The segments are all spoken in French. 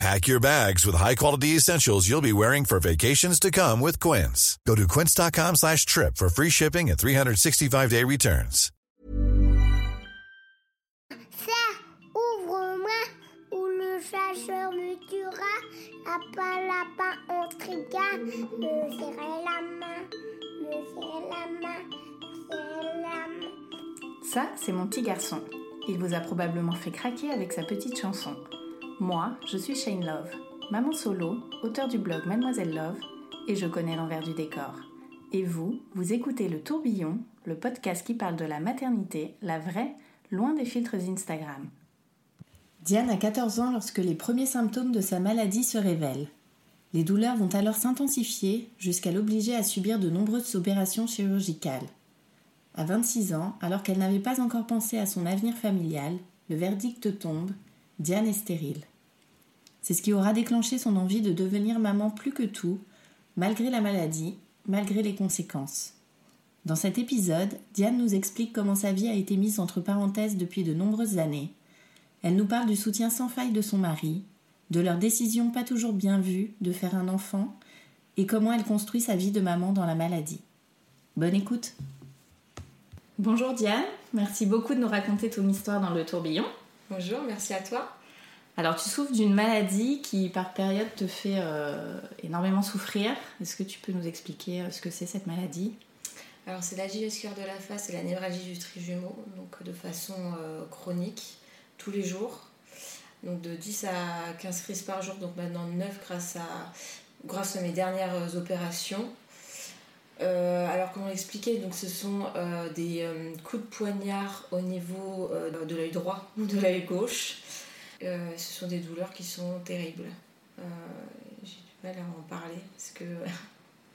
Pack your bags with high-quality essentials you'll be wearing for vacations to come with Quince. Go to quince.com slash trip for free shipping and 365-day returns. Ça, ouvre-moi, ou le chasseur me tuera. Lapin, lapin, on triga. Me serrer la main, me serrer la main, me serrer la main. Ça, c'est mon petit garçon. Il vous a probablement fait craquer avec sa petite chanson. Moi, je suis Shane Love, maman solo, auteur du blog Mademoiselle Love, et je connais l'envers du décor. Et vous, vous écoutez Le Tourbillon, le podcast qui parle de la maternité, la vraie, loin des filtres Instagram. Diane a 14 ans lorsque les premiers symptômes de sa maladie se révèlent. Les douleurs vont alors s'intensifier jusqu'à l'obliger à subir de nombreuses opérations chirurgicales. À 26 ans, alors qu'elle n'avait pas encore pensé à son avenir familial, le verdict tombe, Diane est stérile. C'est ce qui aura déclenché son envie de devenir maman plus que tout, malgré la maladie, malgré les conséquences. Dans cet épisode, Diane nous explique comment sa vie a été mise entre parenthèses depuis de nombreuses années. Elle nous parle du soutien sans faille de son mari, de leur décision pas toujours bien vue de faire un enfant, et comment elle construit sa vie de maman dans la maladie. Bonne écoute Bonjour Diane, merci beaucoup de nous raconter ton histoire dans le tourbillon. Bonjour, merci à toi. Alors tu souffres d'une maladie qui par période te fait euh, énormément souffrir. Est-ce que tu peux nous expliquer euh, ce que c'est cette maladie? Alors c'est la vasculaire de la face et la névralgie du trijumeau, donc de façon euh, chronique, tous les jours. Donc de 10 à 15 crises par jour, donc maintenant 9 grâce à, grâce à mes dernières opérations. Euh, alors comment l'expliquer Donc ce sont euh, des euh, coups de poignard au niveau de l'œil droit ou de l'œil gauche. Ce sont des douleurs qui sont terribles. J'ai du mal à en parler parce que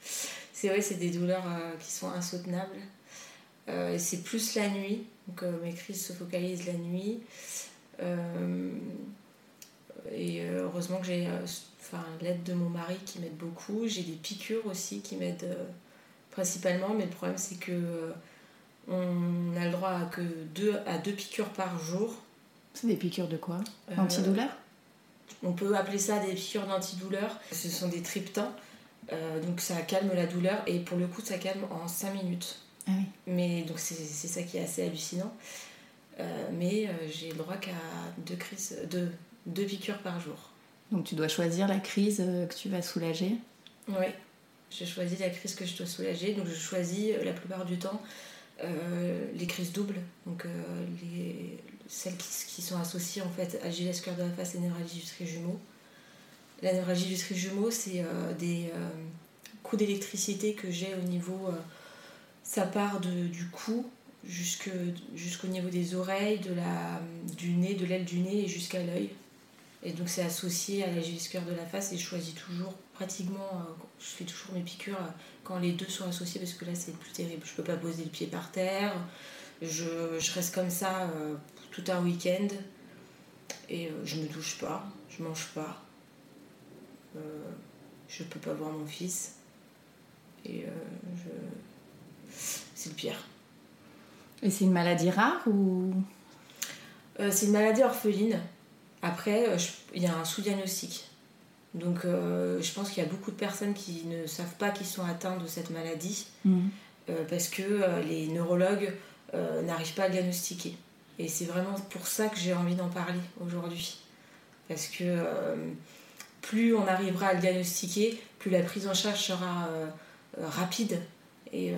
c'est vrai, c'est des douleurs qui sont insoutenables. C'est plus la nuit. Donc mes crises se focalisent la nuit. Et heureusement que j'ai l'aide de mon mari qui m'aide beaucoup. J'ai des piqûres aussi qui m'aident principalement, mais le problème c'est que euh, on a le droit à que deux, à deux piqûres par jour. C'est des piqûres de quoi? Euh, Antidouleur On peut appeler ça des piqûres d'antidouleur. Ce sont des triptans. Euh, donc ça calme la douleur et pour le coup ça calme en 5 minutes. Ah oui. Mais donc c'est c'est ça qui est assez hallucinant. Euh, mais euh, j'ai le droit qu'à deux crises, deux, deux piqûres par jour. Donc tu dois choisir la crise euh, que tu vas soulager? Oui, j'ai choisi la crise que je dois soulager. Donc je choisis euh, la plupart du temps euh, les crises doubles, donc euh, les, celles qui, sont associées en fait à Gilles cœur de la face et névralgie du trijumeau. La névralgie du trijumeau, c'est des coups d'électricité que j'ai au niveau. ça part de, du cou jusqu'au niveau des oreilles, de la, du nez, de l'aile du nez et jusqu'à l'œil. Et donc c'est associé à la cœur de la face et je choisis toujours pratiquement, euh, je fais toujours mes piqûres euh, quand les deux sont associés parce que là c'est le plus terrible. Je peux pas poser le pied par terre, je, je reste comme ça euh, tout un week-end et euh, je me douche pas, je mange pas, euh, je peux pas voir mon fils et je... c'est le pire. Et c'est une maladie rare ou? C'est une maladie orpheline. Après, je- il y a un sous-diagnostic. Donc, euh, je pense qu'il y a beaucoup de personnes qui ne savent pas qu'ils sont atteints de cette maladie Mhm. euh, parce que euh, les neurologues n'arrivent pas à le diagnostiquer. Et c'est vraiment pour ça que j'ai envie d'en parler aujourd'hui. Parce que plus on arrivera à le diagnostiquer, plus la prise en charge sera rapide et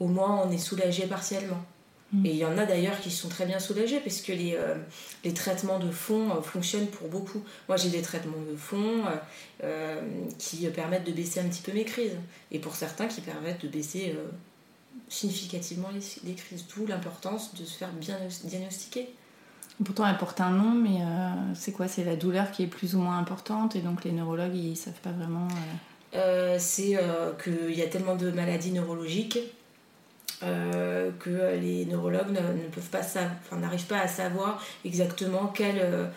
au moins on est soulagé partiellement. Mm. Et il y en a d'ailleurs qui sont très bien soulagés parce que les, euh, les traitements de fond euh, fonctionnent pour beaucoup. Moi j'ai des traitements de fond euh, qui permettent de baisser un petit peu mes crises et pour certains qui permettent de baisser significativement les, les crises. D'où l'importance de se faire bien diagnostiquer. Pourtant, elle porte un nom, mais c'est quoi? C'est la douleur qui est plus ou moins importante, et donc les neurologues, ils savent pas vraiment. c'est qu'il y a tellement de maladies neurologiques que les neurologues ne, peuvent pas n'arrivent pas à savoir exactement quelle,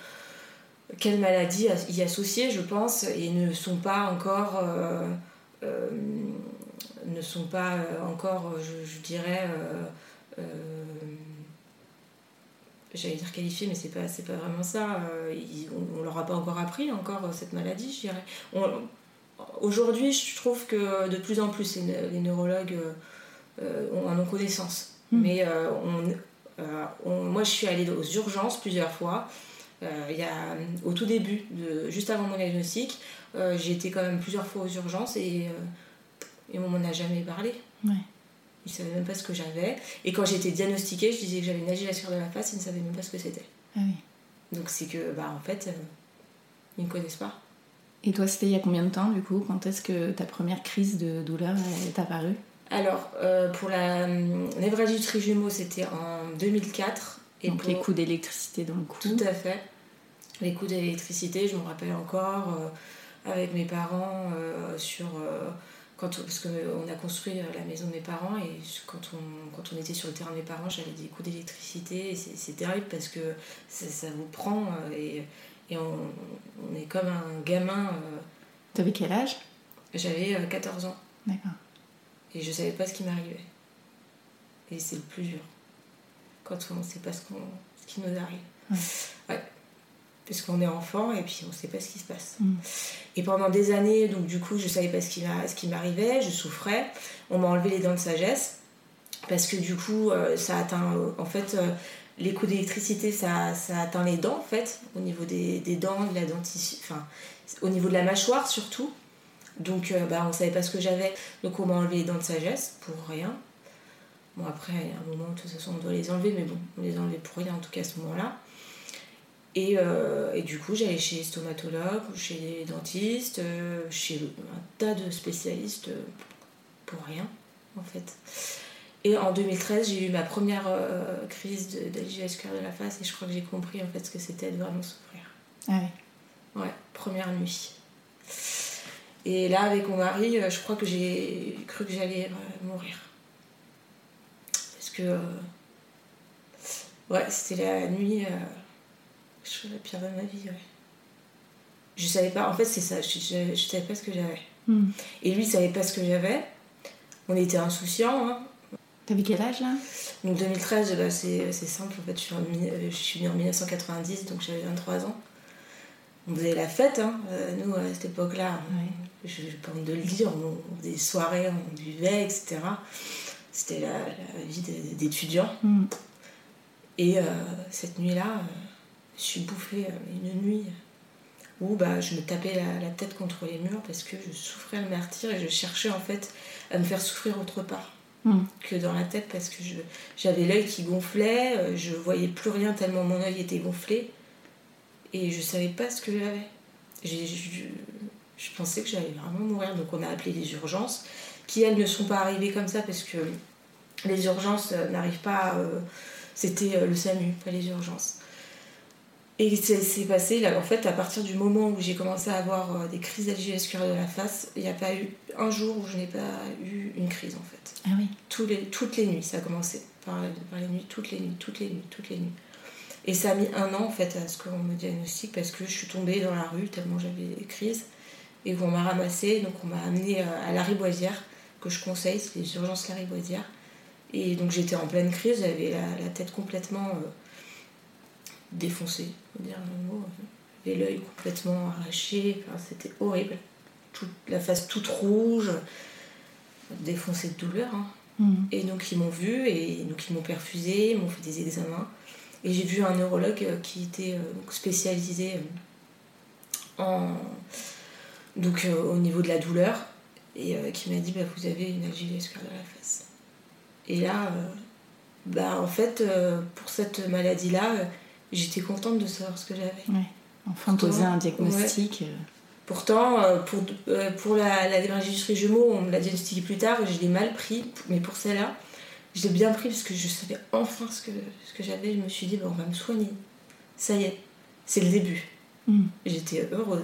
quelle maladie y associer, je pense, et ne sont pas encore ne sont pas encore, je, dirais, j'allais dire qualifiés, mais c'est pas, pas vraiment ça. on, on, leur a pas encore appris encore cette maladie, je dirais. Aujourd'hui, je trouve que de plus en plus les, neurologues euh, en ont connaissance. Hmm. Mais euh, euh, on, moi, je suis allée aux urgences plusieurs fois. il y a, au tout début, de, juste avant mon diagnostic, j'ai été quand même plusieurs fois aux urgences et, et on m'en a jamais parlé. Ouais. Ils ne savaient même pas ce que j'avais. Et quand j'ai été diagnostiquée, je disais que j'avais une agitation de la face, ils ne savaient même pas ce que c'était. Ah oui. Donc c'est que, bah, en fait, ils ne connaissent pas. Et toi, c'était il y a combien de temps, du coup? Quand est-ce que ta première crise de douleur est apparue? Alors, euh, pour la hum, névralgie du trijumeau, c'était en 2004. Et Donc les coups d'électricité dans le cou Tout à fait. Les coups d'électricité, je me rappelle encore, euh, avec mes parents, euh, sur... quand parce qu'on a construit la maison de mes parents et quand on, quand on était sur le terrain de mes parents, j'avais des coups d'électricité. C'est terrible parce que ça, ça vous prend et et on, on est comme un gamin. Euh, T'avais quel âge? J'avais 14 euh, ans. D'accord. Et je savais pas ce qui m'arrivait. Et c'est le plus dur. Quand on ne sait pas ce, ce qui nous arrive. Ouais. Parce qu'on est enfant et puis on ne sait pas ce qui se passe. Mm. Et pendant des années, donc du coup, je savais pas ce qui, m'arrivait, je souffrais. On m'a enlevé les dents de sagesse. Parce que du coup, euh, ça atteint. en fait, les coups d'électricité, ça, ça, atteint les dents, en fait, au niveau des, des dents, de la dentition, enfin, au niveau de la mâchoire surtout. Donc, euh, bah, on savait pas ce que j'avais. Donc, on m'a enlevé les dents de sagesse pour rien. Bon, après, il y a un moment, de toute façon, on doit les enlever, mais bon, on les enlevait pour rien, en tout cas, à ce moment-là. Et, euh, et, du coup, j'allais chez les stomatologues, chez les dentistes, euh, chez un tas de spécialistes pour rien, en fait. Et en 2013, j'ai eu ma première euh, crise d'algie de la face et je crois que j'ai compris en fait ce que c'était de vraiment souffrir. Ah oui Ouais, première nuit. Et là, avec mon mari, euh, je crois que j'ai cru que j'allais euh, mourir. Parce que. ouais, c'était la nuit. je crois la pire de ma vie, ouais. Je savais pas, en fait, c'est ça, je, je, savais pas ce que j'avais. Hmm. Et lui, il savait pas ce que j'avais. On était insouciants, hein. T'avais quel âge là? Donc 2013, bah, c'est simple, en fait, je suis, en, je suis née en 1990, donc j'avais 23 ans. On faisait la fête, hein. Euh, nous, à cette époque-là, je n'ai pas honte de le dire, on, faisait des soirées, on buvait, etc. C'était la, vie d'étudiant. Mm. Et euh, cette nuit-là, euh, je suis bouffée une nuit où bah, je me tapais la, la, tête contre les murs parce que je souffrais le martyr et je cherchais en fait à me faire souffrir autre part. Mm. que dans la tête parce que j'avais l'œil qui gonflait, je voyais plus rien tellement mon œil était gonflé et je savais pas ce que j'avais. Je, pensais que j'allais vraiment mourir donc on a appelé les urgences qui elles ne sont pas arrivées comme ça parce que les urgences euh, n'arrivent pas. Euh, c'était le SAMU, pas les urgences. Et c'est passé, là, en fait, à partir du moment où j'ai commencé à avoir euh, des crises vasculaires de la face, il n'y a pas eu un jour où je n'ai pas eu une crise, en fait. Ah oui Tous les, Toutes les nuits, ça a commencé. Par, les nuits, toutes les nuits, toutes les nuits, toutes les nuits. Et ça a mis un an, en fait, à ce qu'on me diagnostique, parce que je suis tombée dans la rue tellement j'avais des crises, et qu'on m'a ramassée, donc on m'a amenée euh, à la Riboisière, que je conseille, c'est les urgences la Riboisière. Et donc j'étais en pleine crise, j'avais la, tête complètement... Euh, défoncé, dire le mot. J'avais l'œil complètement arraché, c'était horrible. Toute, la face toute rouge, défoncée de douleur. Hein. Mm. Et donc ils m'ont vu, et donc ils m'ont perfusé, ils m'ont fait des examens. Et j'ai vu un neurologue euh, qui était euh, spécialisé euh, en, donc, au niveau de la douleur et qui m'a dit bah, Vous avez une algie vasculaire de la face. Et là, bah, en fait, pour cette maladie-là, j'étais contente de savoir ce que j'avais. Ouais. Enfin, poser un diagnostic. Pourtant, pour, pour la, la du jumeau, on me l'a diagnostiqué plus tard et je l'ai mal pris. Mais pour celle-là, je l'ai bien pris parce que je savais enfin ce que, ce que j'avais. Je me suis dit, bon, on va me soigner. Ça y est, c'est le début. Mm. J'étais heureuse.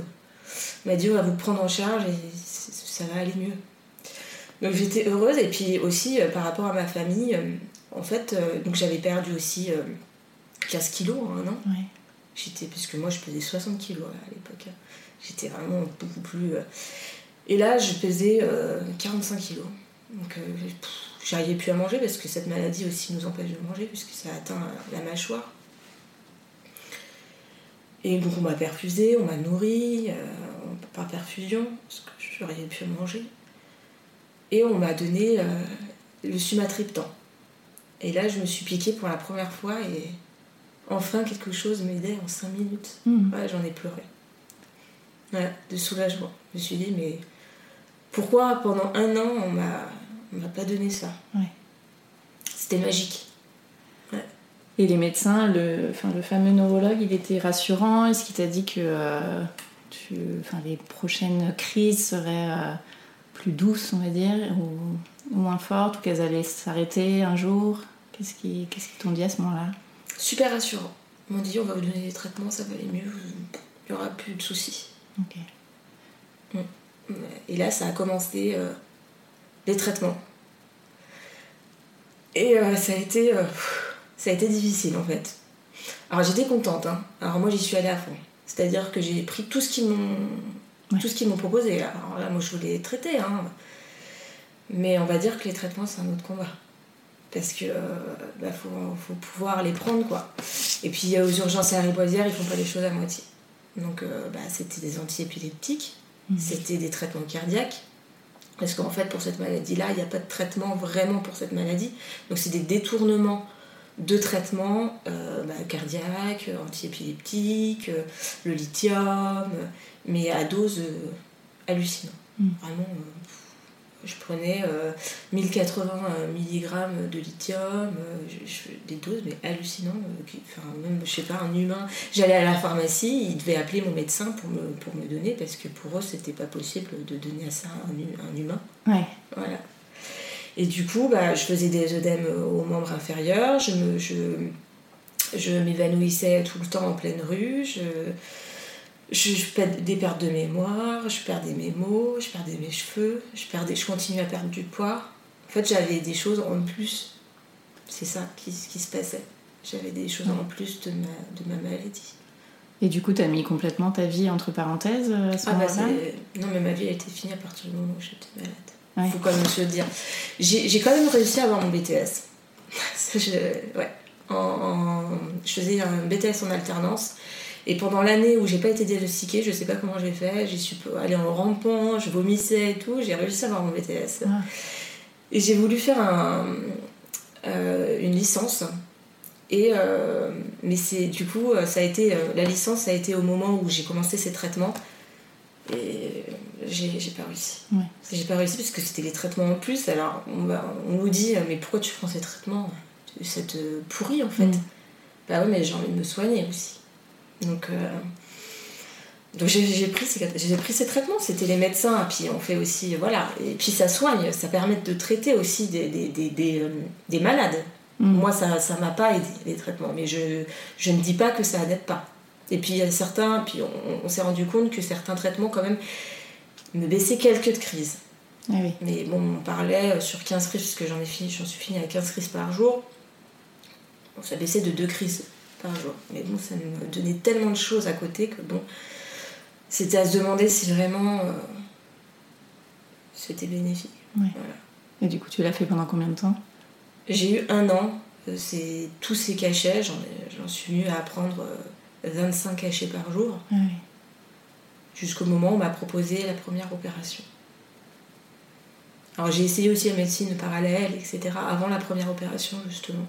Il m'a dit, on va vous prendre en charge et ça va aller mieux. Donc j'étais heureuse et puis aussi euh, par rapport à ma famille, euh, en fait, euh, donc j'avais perdu aussi euh, 15 kilos en un an. J'étais, parce que moi je pesais 60 kilos à l'époque. hein. J'étais vraiment beaucoup plus. Et là je pesais euh, 45 kilos. Donc pff, j'arrivais plus à manger parce que cette maladie aussi nous empêche de manger puisque ça atteint euh, la mâchoire. Et donc on m'a perfusé, on m'a nourri euh, par perfusion parce que je n'arrivais plus à manger. Et on m'a donné euh, le sumatriptan. Et là je me suis piquée pour la première fois et enfin quelque chose m'aidait en 5 minutes. Ouais, j'en ai pleuré. Ouais, de soulagement. Je me suis dit, mais pourquoi pendant un an on m'a on m'a pas donné ça Ouais. C'était magique. Et les médecins, le, enfin, le fameux neurologue, il était rassurant Est-ce qu'il t'a dit que euh, tu, enfin, les prochaines crises seraient euh, plus douces, on va dire, ou, ou moins fortes, ou qu'elles allaient s'arrêter un jour? Qu'est-ce qu'ils qu'ils t'ont dit à ce moment-là? Super rassurant. Ils m'ont dit, on va vous donner des traitements, ça va aller mieux, il n'y aura plus de soucis. Ok. Et là, ça a commencé euh, les traitements. Et euh, ça, a été, euh, ça a été difficile en fait. Alors j'étais contente. hein. Alors moi, j'y suis allée à fond. C'est-à-dire que j'ai pris tout ce qu'ils m'ont Ouais. tout ce qu'ils m'ont proposé. Alors là, moi, je voulais traiter. Hein. Mais on va dire que les traitements, c'est un autre combat. Parce que euh, bah, faut, faut pouvoir les prendre quoi. Et puis aux urgences à Riboisière, ils font pas les choses à moitié. Donc bah, c'était des antiépileptiques, Mhm. c'était des traitements cardiaques. Parce qu'en fait, pour cette maladie-là, il n'y a pas de traitement vraiment pour cette maladie. Donc c'est des détournements de traitements euh, bah, cardiaques, antiépileptiques, euh, le lithium, euh, mais à dose euh, hallucinante. Mhm. Vraiment, je prenais euh, 1080 mg de lithium, euh, je- je- des doses mais hallucinantes. euh, Enfin, même, je sais pas, un humain. J'allais à la pharmacie, ils devaient appeler mon médecin pour me, pour me donner parce que pour eux, c'était pas possible de donner à ça un, hu- un humain. Ouais. Voilà. Et du coup, bah, je faisais des œdèmes aux membres inférieurs, je me- je, je m'évanouissais tout le temps en pleine rue, je, je, je perdais des pertes de mémoire, je perdais mes mots, je perdais mes cheveux, je, perdais, je continuais à perdre du poids. En fait, j'avais des choses en plus. C'est ça qui, qui se passait. J'avais des choses en plus de ma, de ma maladie. Et du coup, t'as mis complètement ta vie entre parenthèses euh, à ce Ah bah moment-là? non mais ma vie a été finie à partir du moment où j'étais malade. Ouais. Faut quand même se le dire. J'ai quand même réussi à avoir mon BTS. Je, ouais. En, en- je faisais un BTS en alternance. Et pendant l'année où j'ai pas été diagnostiquée, je sais pas comment j'ai fait, j'y suis allée en rampant, je vomissais et tout, j'ai réussi à avoir mon BTS. Ah. Et j'ai voulu faire un, euh, une licence. Et, euh, mais c'est du coup, euh, ça a été, la licence, ça a été au moment où j'ai commencé ces traitements. Et j'ai pas réussi. Ouais. J'ai pas réussi parce que c'était les traitements en plus. Alors on, nous dit, mais pourquoi tu prends ces traitements? Ça te pourrit en fait. Mm. Bah ouais, mais j'ai envie de me soigner aussi. Donc, euh, donc j'ai pris, ces, j'ai pris ces traitements. C'était les médecins. Puis on fait aussi, voilà. Et puis ça soigne, ça permet de traiter aussi des, des, des, des, euh, des malades. Mm. Moi, ça ça m'a pas aidé, les traitements. Mais je, je ne dis pas que ça n'aide pas. Et puis il y a certains, puis on, on s'est rendu compte que certains traitements, quand même, me baissaient quelques crises. Ah oui. Mais bon, on parlait euh, sur 15 crises, parce que j'en ai fini, j'en suis fini à 15 crises par jour. Bon, ça baissait de 2 crises jour. Mais bon, ça me donnait tellement de choses à côté que bon, c'était à se demander si vraiment euh, c'était bénéfique. Et du coup, tu l'as fait pendant combien de temps? J'ai eu un an, euh, c'est tous ces cachets, j'en suis venue à prendre euh, 25 cachets par jour, jusqu'au moment où on m'a proposé la première opération. Alors j'ai essayé aussi la médecine parallèle, etc. Avant la première opération, justement.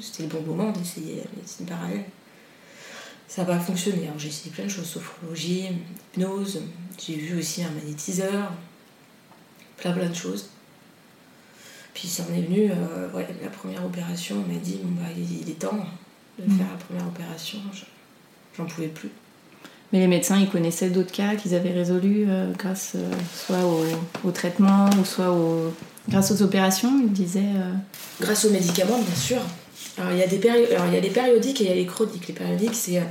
C'était le bon moment d'essayer la médecine parallèle. Ça n'a pas fonctionné. Alors j'ai essayé plein de choses, sophrologie, hypnose. J'ai vu aussi un magnétiseur. Plein plein de choses. Puis ça en est venu, euh, ouais, la première opération, on m'a dit, bon, bah, il est temps de Mhm. faire la première opération. Je- J'en pouvais plus. Mais les médecins, ils connaissaient d'autres cas qu'ils avaient résolus euh, grâce euh, soit au, au traitement ou soit au, grâce aux opérations, ils disaient. Grâce aux médicaments, bien sûr. Alors, il y a des péri- Alors, il y a les périodiques et il y a les chroniques. Les périodiques, c'est euh,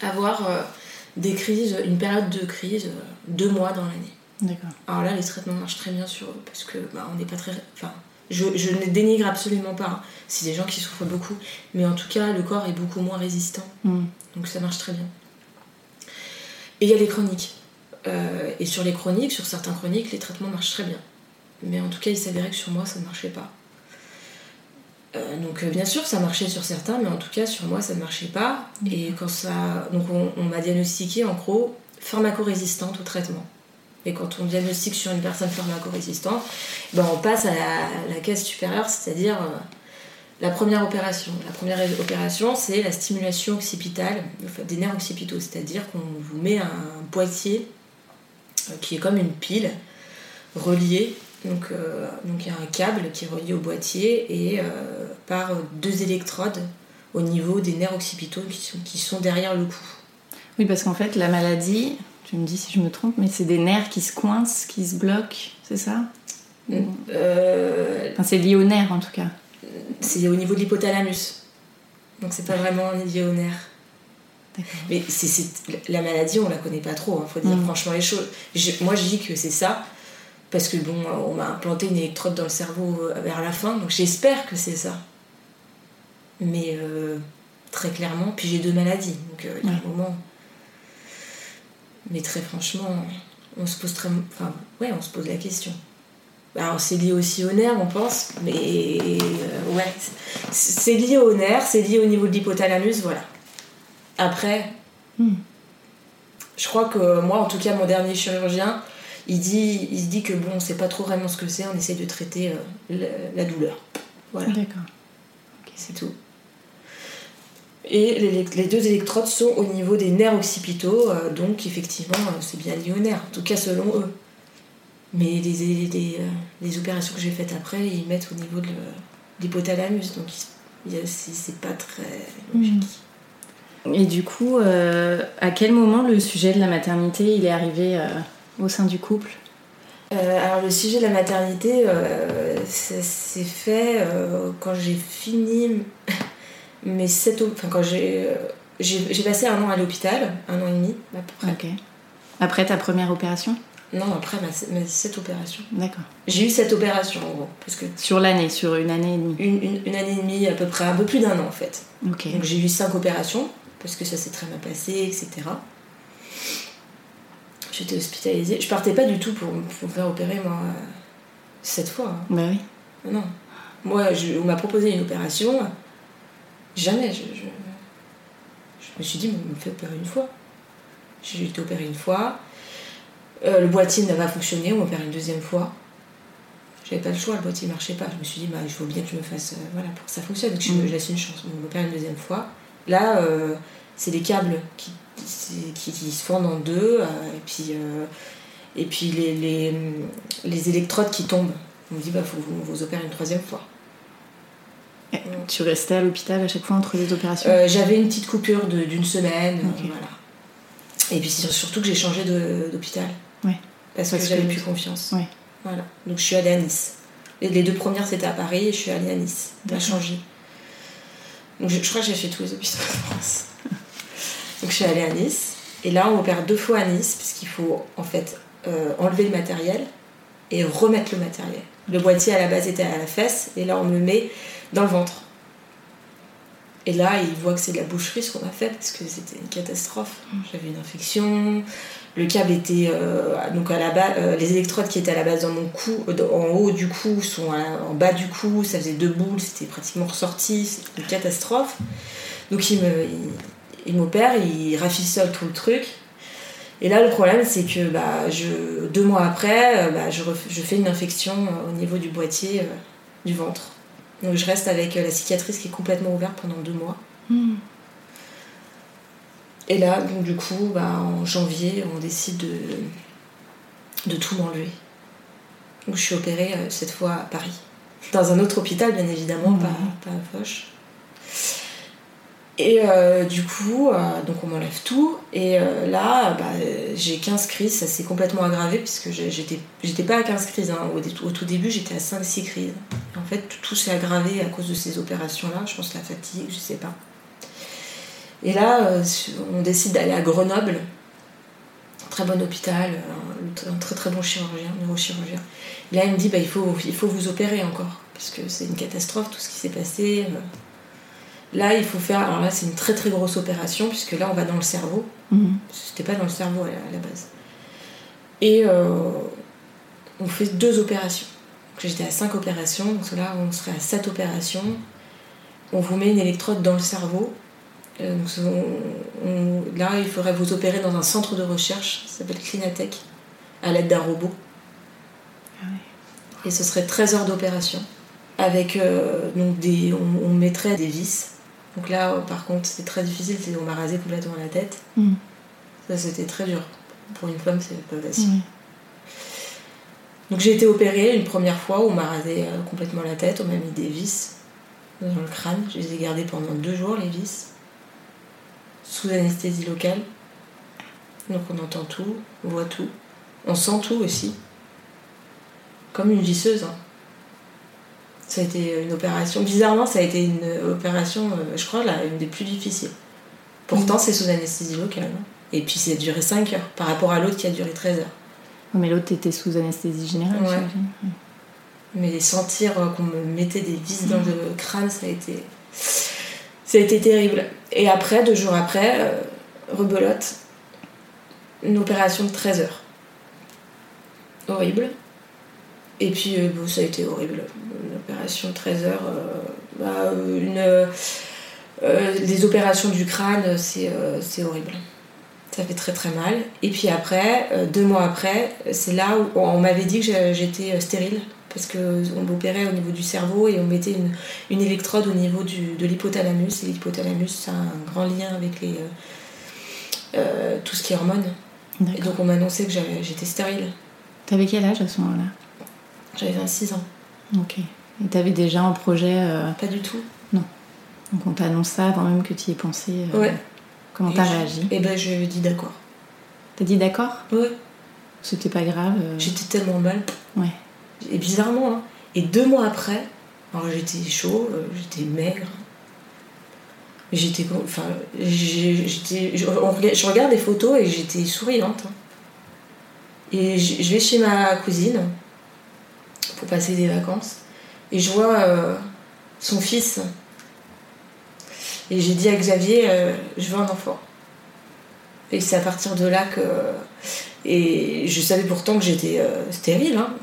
avoir euh, des crises, une période de crise, euh, deux mois dans l'année. D'accord. Alors là, les traitements marchent très bien sur eux parce que bah, on n'est pas très. Enfin, je, je ne dénigre absolument pas. hein. C'est des gens qui souffrent beaucoup, mais en tout cas, le corps est beaucoup moins résistant. Mm. Donc ça marche très bien. Et il y a les chroniques. Euh, et sur les chroniques, sur certains chroniques, les traitements marchent très bien. Mais en tout cas, il s'avérait que sur moi, ça ne marchait pas. Euh, donc euh, bien sûr, ça marchait sur certains, mais en tout cas, sur moi, ça ne marchait pas. Et quand ça... Donc on, on m'a diagnostiqué, en gros, pharmacorésistante au traitement. Et quand on diagnostique sur une personne pharmacorésistante, ben on passe à la, la case supérieure, c'est-à-dire euh, la première opération. La première opération, c'est la stimulation occipitale enfin, des nerfs occipitaux, c'est-à-dire qu'on vous met un boîtier qui est comme une pile reliée. Donc, euh, donc il y a un câble qui est relié au boîtier et euh, par deux électrodes au niveau des nerfs occipitaux qui sont, qui sont derrière le cou. Oui, parce qu'en fait, la maladie, tu me dis si je me trompe, mais c'est des nerfs qui se coincent, qui se bloquent, c'est ça? Euh, Enfin, c'est lié aux nerfs en tout cas. c'est au niveau de l'hypothalamus. Donc c'est pas vraiment lié aux nerfs. Mais c'est, la maladie, on la connaît pas trop, hein, faut dire Mm. franchement les choses. Je- moi, je dis que c'est ça, parce que bon, on m'a implanté une électrode dans le cerveau euh, vers la fin, donc j'espère que c'est ça. Mais euh, très clairement, puis j'ai deux maladies, donc euh, il y a un moment. Mais très franchement, on se pose très. Enfin, ouais, on se pose la question. Alors c'est lié aussi aux nerfs, on pense, mais euh, ouais, c'est c'est lié aux nerfs, c'est lié au niveau de l'hypothalamus, voilà. Après, Hmm. je crois que moi, en tout cas, mon dernier chirurgien, il dit, il se dit que bon, on sait pas trop vraiment ce que c'est, on essaye de traiter euh, la, la douleur. Voilà, D'accord. c'est tout. Et les, les deux électrodes sont au niveau des nerfs occipitaux, euh, donc effectivement, euh, c'est bien lié aux nerfs, en tout cas selon eux. Mais les, les, les, les opérations que j'ai faites après, ils mettent au niveau de l'hypothalamus, donc c'est pas très logique. Et du coup, euh, à quel moment le sujet de la maternité il est arrivé euh, au sein du couple Euh, alors le sujet de la maternité, euh, ça s'est fait euh, quand j'ai fini mes sept... op- Enfin quand j'ai... euh, j'ai j'ai passé un an à l'hôpital, un an et demi à peu près. Ok. Après ta première opération? Non, après ma, mes sept opérations. D'accord. J'ai eu cette opération en gros, parce que Sur l'année, sur une année et demie? une, une- une année et demie à peu près, un peu plus d'un an en fait. Ok. Donc j'ai eu cinq opérations, parce que ça s'est très mal passé, etc. J'étais hospitalisée. Je partais pas du tout pour, pour me faire opérer moi, sept fois. hein. Bah oui. Non. Moi, je- on m'a proposé une opération. Jamais. Je, je, je me suis dit, mais on me fait opérer une fois. J'ai été opérée une fois. Euh, le boîtier n'a pas fonctionné, on m'opère une deuxième fois. J'avais pas le choix, le boîtier marchait pas. Je me suis dit, bah, il faut bien que je me fasse. euh, voilà, pour que ça fonctionne. Donc je, je laisse une chance. On m'opère une deuxième fois. Là, euh, c'est des câbles qui, qui, qui se fendent en deux. euh, et puis, euh, et puis les, les, les électrodes qui tombent. On me dit, bah, faut vous, vous opérer une troisième fois. Tu restais à l'hôpital à chaque fois entre les opérations Euh, J'avais une petite coupure d'une semaine. Voilà. Et puis surtout que j'ai changé d'hôpital. Ouais. Parce, Parce que j'avais plus confiance. Ouais. Voilà. Donc je suis allée à Nice. Les deux premières c'était à Paris et je suis allée à Nice. On a changé. Donc je, je crois que j'ai fait tous les hôpitaux de France. Donc je suis allée à Nice. Et là on opère deux fois à Nice puisqu'il faut en fait euh, enlever le matériel et remettre le matériel. Le boîtier à la base était à la fesse et là on me le met dans le ventre. Et là, il voit que c'est de la boucherie ce qu'on a fait parce que c'était une catastrophe. J'avais une infection, le câble était euh, donc à la base, euh, les électrodes qui étaient à la base dans mon cou, en haut du cou sont en bas du cou, ça faisait deux boules, c'était pratiquement ressorti, c'était une catastrophe. Donc il me, il m'opère, il rafistole tout le truc. Et là, le problème, c'est que bah, je, deux mois après, euh, bah, je, ref- je fais une infection euh, au niveau du boîtier euh, du ventre. Donc je reste avec la cicatrice qui est complètement ouverte pendant deux mois. Hmm. Et là, donc du coup, bah, en janvier, on décide de, de tout m'enlever. Donc je suis opérée euh, cette fois à Paris. Dans un autre hôpital, bien évidemment, pas, pas à Foch. Et euh, du coup, euh, donc on m'enlève tout. Et euh, là, bah, j'ai 15 crises. Ça s'est complètement aggravé puisque j'étais j'étais pas à 15 crises. hein. Au, tout début, j'étais à 5-6 crises. Et en fait, tout, s'est aggravé à cause de ces opérations-là. Je pense la fatigue, je sais pas. Et là, on décide d'aller à Grenoble très bon hôpital, un, très très bon chirurgien, neurochirurgien. là, il me dit bah, il, faut, il faut vous opérer encore, parce que c'est une catastrophe tout ce qui s'est passé. Là, il faut faire. Alors là, c'est une très très grosse opération, puisque là, on va dans le cerveau. Mhm. C'était pas dans le cerveau à la, base. Et on fait deux opérations. J'étais à cinq opérations, donc là, on serait à sept opérations. On vous met une électrode dans le cerveau euh, là, il faudrait vous opérer dans un centre de recherche, ça s'appelle Clinatech, à l'aide d'un robot. Ah Et ce serait 13 heures d'opération. Avec euh, donc des, on, mettrait des vis. Donc là, par contre, c'était très difficile, on m'a rasé complètement la tête. Mm. Ça, c'était très dur. Pour une femme, c'est pas facile. Mm. Donc j'ai été opérée une première fois où on m'a rasé euh, complètement la tête, on m'a mis des vis dans le crâne. Je les ai gardées pendant deux jours, les vis sous anesthésie locale. Donc on entend tout, on voit tout, on sent tout aussi. Comme une visseuse. Hein. Ça a été une opération, bizarrement, ça a été une opération, euh, je crois, là, une des plus difficiles. Pourtant, c'est sous anesthésie locale. Hein. Et puis, ça a duré 5 heures par rapport à l'autre qui a duré 13 heures. Mais l'autre était sous anesthésie générale, ouais. Mais sentir euh, qu'on me mettait des vis dans le crâne, ça a été. Ça a été terrible. Et après, deux jours après, euh, rebelote, une opération de 13 heures. Horrible. Et puis, euh, bon, ça a été horrible. Opération de 13 heures. Euh, bah, une, les opérations du crâne, c'est horrible. Ça fait très très mal. Et puis après, deux mois après, c'est là où on m'avait dit que j'étais stérile parce qu'on m'opérait au niveau du cerveau et on mettait une, une électrode au niveau du, de l'hypothalamus. Et l'hypothalamus, ça a un grand lien avec les, euh, euh, tout ce qui est hormones. Et donc on m'a annoncé que j'étais stérile. T'avais quel âge à ce moment-là? J'avais 26 ans. Ok. Et t'avais déjà un projet euh, Pas du tout. Non. Donc on t'annonce ça avant même que tu y aies pensé. ouais. Comment t'as réagi Eh ben je dis d'accord. T'as dit d'accord Ouais. C'était pas grave J'étais tellement mal. Ouais. Et bizarrement, hein. Et deux mois après, alors j'étais chaud, euh, j'étais maigre. J'étais. Enfin, j'étais. Je, regarde des photos et j'étais souriante. Hein. Et je vais chez ma cousine pour passer des vacances. Et je vois euh, son fils. Et j'ai dit à Xavier, euh, je veux un enfant. Et c'est à partir de là que. Et je savais pourtant que j'étais stérile. Hein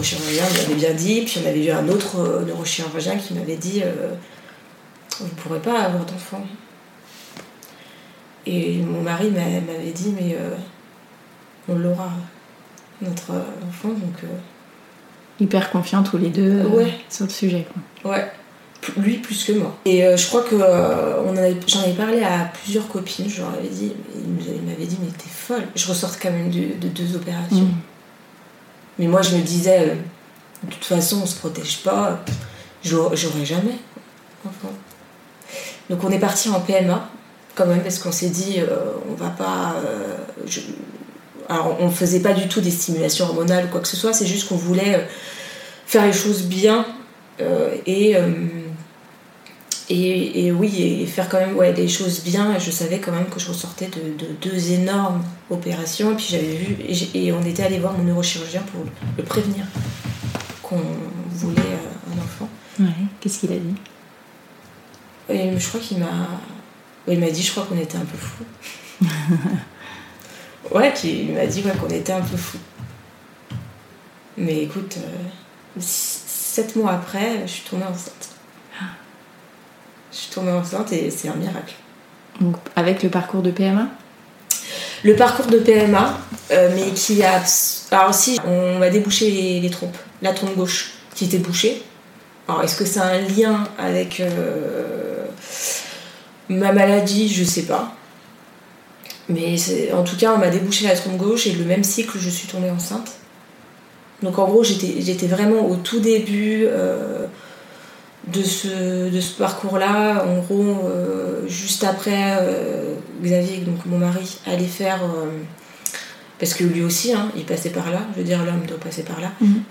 neurochirurgien m'avait bien dit, puis on avait eu un autre euh, neurochirurgien qui m'avait dit euh, Vous ne pourrez pas avoir d'enfant. Et mon mari m'avait dit Mais euh, on l'aura, notre enfant. Donc, Hyper confiant tous les deux sur le sujet. Quoi. Ouais, lui plus que moi. Et je crois que j'en avais parlé à plusieurs copines, je leur avais dit, il m'avait dit, mais t'es folle. Je ressorte quand même de, deux opérations. Mm. Mais moi, je me disais, euh, de toute façon, on se protège pas, j'aurai jamais Donc on est parti en PMA, quand même, parce qu'on s'est dit, euh, on va pas. Euh, alors, on faisait pas du tout des stimulations hormonales ou quoi que ce soit, c'est juste qu'on voulait faire les choses bien et et, oui, et faire quand même ouais, des choses bien. Je savais quand même que je ressortais de, deux énormes opérations. Et puis j'avais vu, et, on était allé voir mon neurochirurgien pour le prévenir qu'on voulait euh, un enfant. Ouais. Qu'est-ce qu'il a dit? Et Je crois qu'il m'a. Il m'a dit, je crois qu'on était un peu fous. ouais, il m'a dit qu'on était un peu fous. Mais écoute, euh, sept mois après, je suis tombée enceinte. Je suis tombée enceinte et c'est un miracle. Donc, avec le parcours de PMA Le parcours de PMA, euh, mais qui a. Alors, si, on m'a débouché les, trompes, la trompe gauche qui était bouchée. Alors, est-ce que a un lien avec euh, ma maladie? Je sais pas. Mais en tout cas, on m'a débouché la trompe gauche et le même cycle, je suis tombée enceinte. Donc en gros, j'étais vraiment au tout début. Euh, de ce, de ce parcours-là. En gros, euh, juste après, euh, Xavier, donc mon mari, allait faire. Parce que lui aussi, hein, il passait par là, je veux dire, l'homme doit passer par là. Mhm.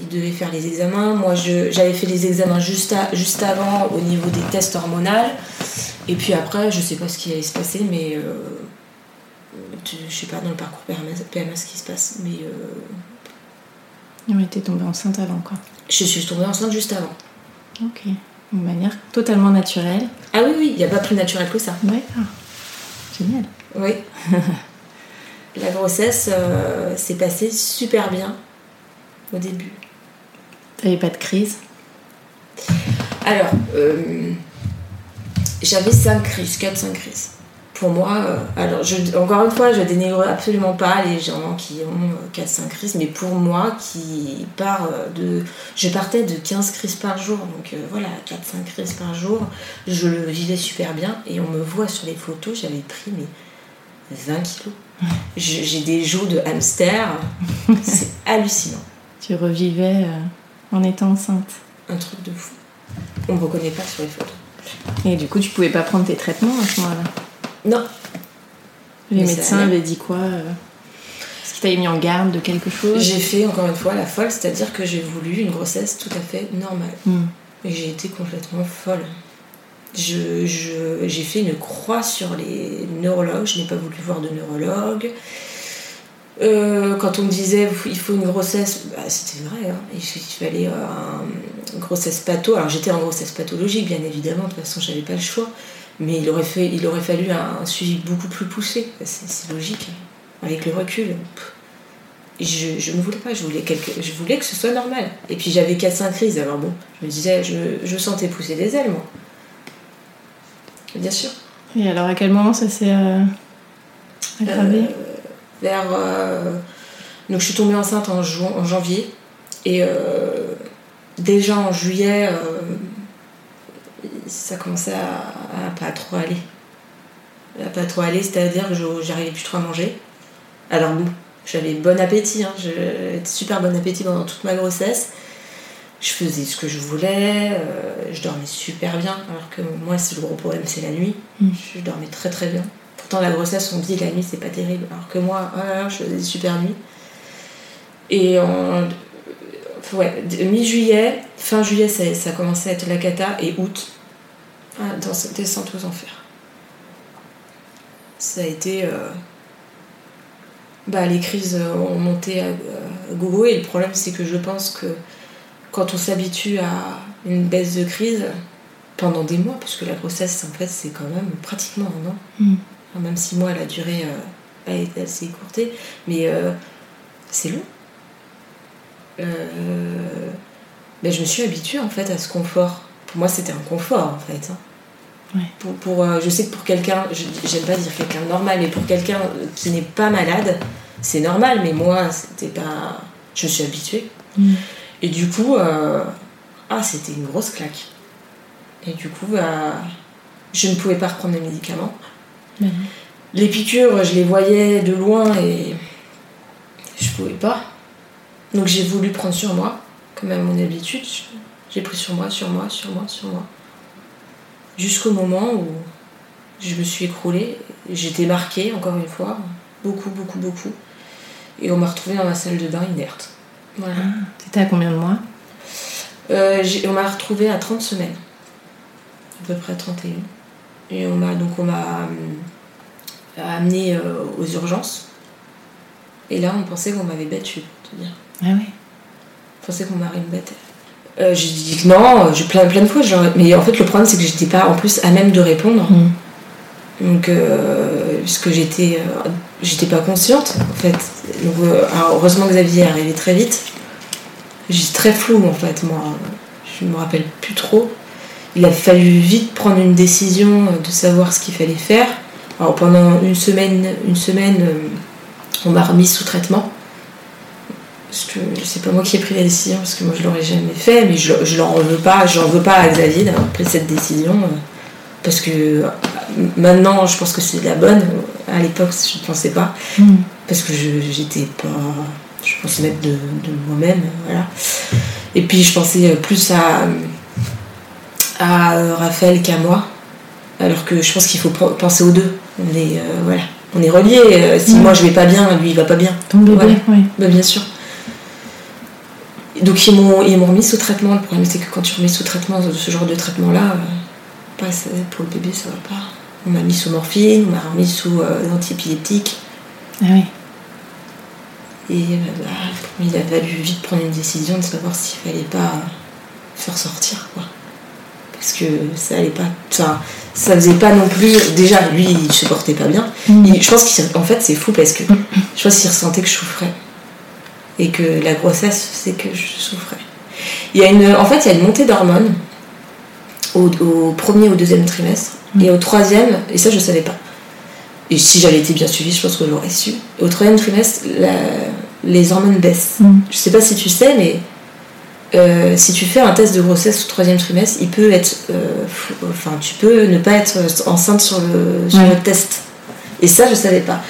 il devait faire les examens. Moi, j'avais fait les examens juste, juste avant au niveau des tests hormonaux. Et puis après, je sais pas ce qui allait se passer, mais je sais pas dans le parcours PMA, ce qui se passe, mais. Euh... Ouais, t'es tombée enceinte avant quoi. Je suis tombée enceinte juste avant. Ok. Une manière totalement naturelle. Ah oui, oui, il n'y a pas plus naturel que ça. Ouais. Génial. Oui. La grossesse euh, s'est passée super bien au début. T'avais pas de crise? Alors, euh, j'avais 5 crises, 4-5 crises. Pour moi, euh, alors encore une fois, je dénigre absolument pas les gens qui ont 4-5 crises, mais pour moi, qui part de. Je partais de 15 crises par jour, donc voilà, 4-5 crises par jour, je le vivais super bien, et on me voit sur les photos, j'avais pris mes 20 kilos. J'ai des joues de hamster, c'est hallucinant. Tu revivais en étant enceinte Un truc de fou. On ne reconnaît pas sur les photos. Et du coup, tu pouvais pas prendre tes traitements à ce moment-là Non. Les médecins avaient dit quoi Est-ce qu'ils t'avaient mis en garde de quelque chose J'ai fait encore une fois la folle, c'est-à-dire que j'ai voulu une grossesse tout à fait normale. Hmm. Et j'ai été complètement folle. J'ai je, j'ai fait une croix sur les neurologues, je n'ai pas voulu voir de neurologue. Euh, quand on me disait il faut une grossesse, bah, c'était vrai, hein. il fallait une grossesse patho. Alors j'étais en grossesse pathologique, bien évidemment, de toute façon j'avais pas le choix, mais il aurait, fait, il aurait fallu un, suivi beaucoup plus poussé, c'est logique, avec le recul. Je, je, ne voulais pas, je voulais, quelque, je voulais que ce soit normal. Et puis j'avais 4-5 crises, alors bon, je me disais, je, je sentais pousser des ailes, moi. Bien sûr. Et alors à quel moment ça s'est euh, aggravé? euh, vers. Euh, donc je suis tombée enceinte en, en janvier. Et déjà en juillet, ça commençait à, pas trop aller. À pas trop aller, c'est-à-dire que j'arrivais plus trop à manger. Alors bon, j'avais bon appétit, hein, j'avais super bon appétit pendant toute ma grossesse. Je faisais ce que je voulais, je dormais super bien, alors que moi, c'est le gros problème, c'est la nuit. Mm. Je dormais très très bien. Pourtant, la grossesse, on dit la nuit, c'est pas terrible. Alors que moi, oh je faisais des super nuits. Et en ouais, mi-juillet, fin juillet, ça, ça a commencé à être la cata, et août, dans cette descente aux enfers. Ça a été. Euh, bah, les crises ont monté à, gogo, et le problème, c'est que je pense que quand on s'habitue à une baisse de crise, pendant des mois, puisque la grossesse, en fait, c'est quand même pratiquement un an. Mm même si moi la durée euh, a été assez écourtée, mais euh, c'est long. Euh, ben, je me suis habituée en fait à ce confort. Pour moi, c'était un confort en fait. Hein. Pour, je sais que pour quelqu'un, j'aime pas dire quelqu'un normal, mais pour quelqu'un qui n'est pas malade, c'est normal, mais moi, c'était pas. Je suis habituée. Mm. Et du coup, ah, c'était une grosse claque. Et du coup, bah, je ne pouvais pas reprendre les médicaments. Les piqûres, je les voyais de loin et je pouvais pas. Donc j'ai voulu prendre sur moi, comme à mon habitude. J'ai pris sur moi, sur moi, sur moi, sur moi. Jusqu'au moment où je me suis écroulée. J'étais marquée, encore une fois, beaucoup, beaucoup, beaucoup. Et on m'a retrouvée dans ma salle de bain inerte. Voilà. Ah, à combien de mois? Euh, On m'a retrouvée à 30 semaines. À peu près 31. Et on m'a donc on m'a euh, amené euh, aux urgences. Et là, on pensait qu'on m'avait battu, te dire. Ah oui. On pensait qu'on m'avait battu. Euh, j'ai dit que non, j'ai plein, plein de fois, genre, mais en fait le problème c'est que j'étais pas en plus à même de répondre. Mm. Donc, euh, puisque j'étais j'étais pas consciente en fait. Donc, heureusement que Xavier est arrivé très vite. J'étais très flou en fait, moi. Je me rappelle plus trop il a fallu vite prendre une décision de savoir ce qu'il fallait faire. Alors pendant une semaine, une semaine euh, on m'a remis sous traitement. Parce que c'est pas moi qui ai pris la décision, parce que moi je l'aurais jamais fait, mais je, je l'en veux pas, j'en veux pas à Xavier d'avoir pris cette décision. Euh, parce que euh, maintenant je pense que c'est la bonne. À l'époque je ne pensais pas. Mm. Parce que j'étais pas. Je pensais mettre de, de moi-même. Voilà. Et puis je pensais plus à à euh, Raphaël qu'à moi. Alors que je pense qu'il faut penser aux deux. On est, euh, voilà. on est reliés. Euh, si moi je vais pas bien, lui il va pas bien. Ton bébé, oui. Bah, bien sûr. Donc ils m'ont, ils m'ont remis sous traitement. Le problème c'est que quand tu remets sous traitement, ce genre de traitement-là, pas, pour le bébé ça va pas. On m'a mis sous morphine, on m'a remis sous antiepileptique. Ah oui. Et euh, bah, il a fallu vite prendre une décision de savoir s'il fallait pas faire sortir, quoi. Parce que ça allait pas. Enfin, ça faisait pas non plus. Déjà, lui, il se portait pas bien. Mm. Il- je pense qu'en fait, c'est fou parce que je pense qu'il ressentait que je souffrais. Et que la grossesse, c'est que je souffrais. Il y a une, en fait, il y a une montée d'hormones au, au premier ou deuxième trimestre. Et au troisième, et ça, je savais pas. Et si j'avais été bien suivie, je pense que j'aurais su. Au troisième trimestre, la- les hormones baissent. Mm. Je sais pas si tu sais, mais euh, si tu fais un test de grossesse au troisième trimestre, il peut être. euh, fou- enfin, tu peux ne pas être enceinte sur le, sur le test. Et ça, je savais pas.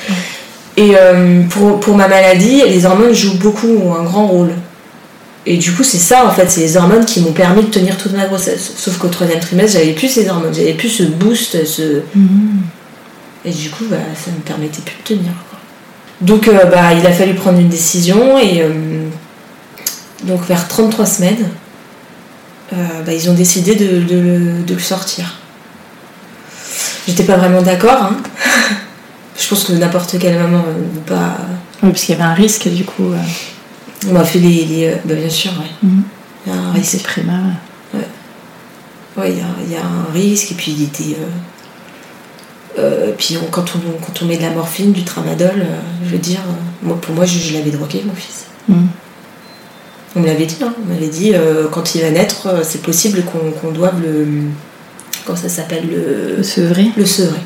Et euh, pour, pour ma maladie, les hormones jouent beaucoup, un grand rôle. Et du coup, c'est ça en fait, c'est les hormones qui m'ont permis de tenir toute ma grossesse. Sauf qu'au troisième trimestre, j'avais plus ces hormones, j'avais plus ce boost, ce. Mm. Et du coup, bah, ça me permettait plus de tenir. quoi. Donc, euh, bah, il a fallu prendre une décision et euh, donc vers 33 semaines, bah, ils ont décidé de, de le sortir. J'étais pas vraiment d'accord. hein. Je pense que n'importe quelle maman euh, ne pas. Oui, parce qu'il y avait un risque du coup. On m'a fait les. les, euh, bah, bien sûr, ouais. Mhm. Il y a un risque. ces primas. Ouais, il y a, il y a un risque, et puis il était. euh, puis on- quand, on, quand on met de la morphine, du tramadol, euh, je veux dire, euh, moi, pour moi, je, je l'avais drogué, mon fils. Mm. On me l'avait dit, hein, on m'avait dit, quand il va naître, c'est possible qu'on doive le. Comment ça s'appelle Le, Le sevrer. le sevrer.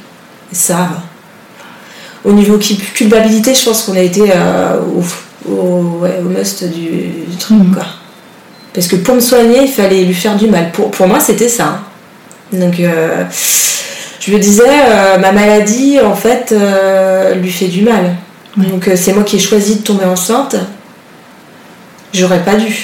Et ça, au niveau cul- culpabilité, je pense qu'on a été euh, au, au, ouais, au must du, du truc, Mhm. quoi. Parce que pour me soigner, il fallait lui faire du mal. Pour, pour moi, c'était ça. hein. Donc, euh, je me disais, euh, ma maladie, en fait, lui fait du mal. Donc, c'est moi qui ai choisi de tomber enceinte. J'aurais pas dû.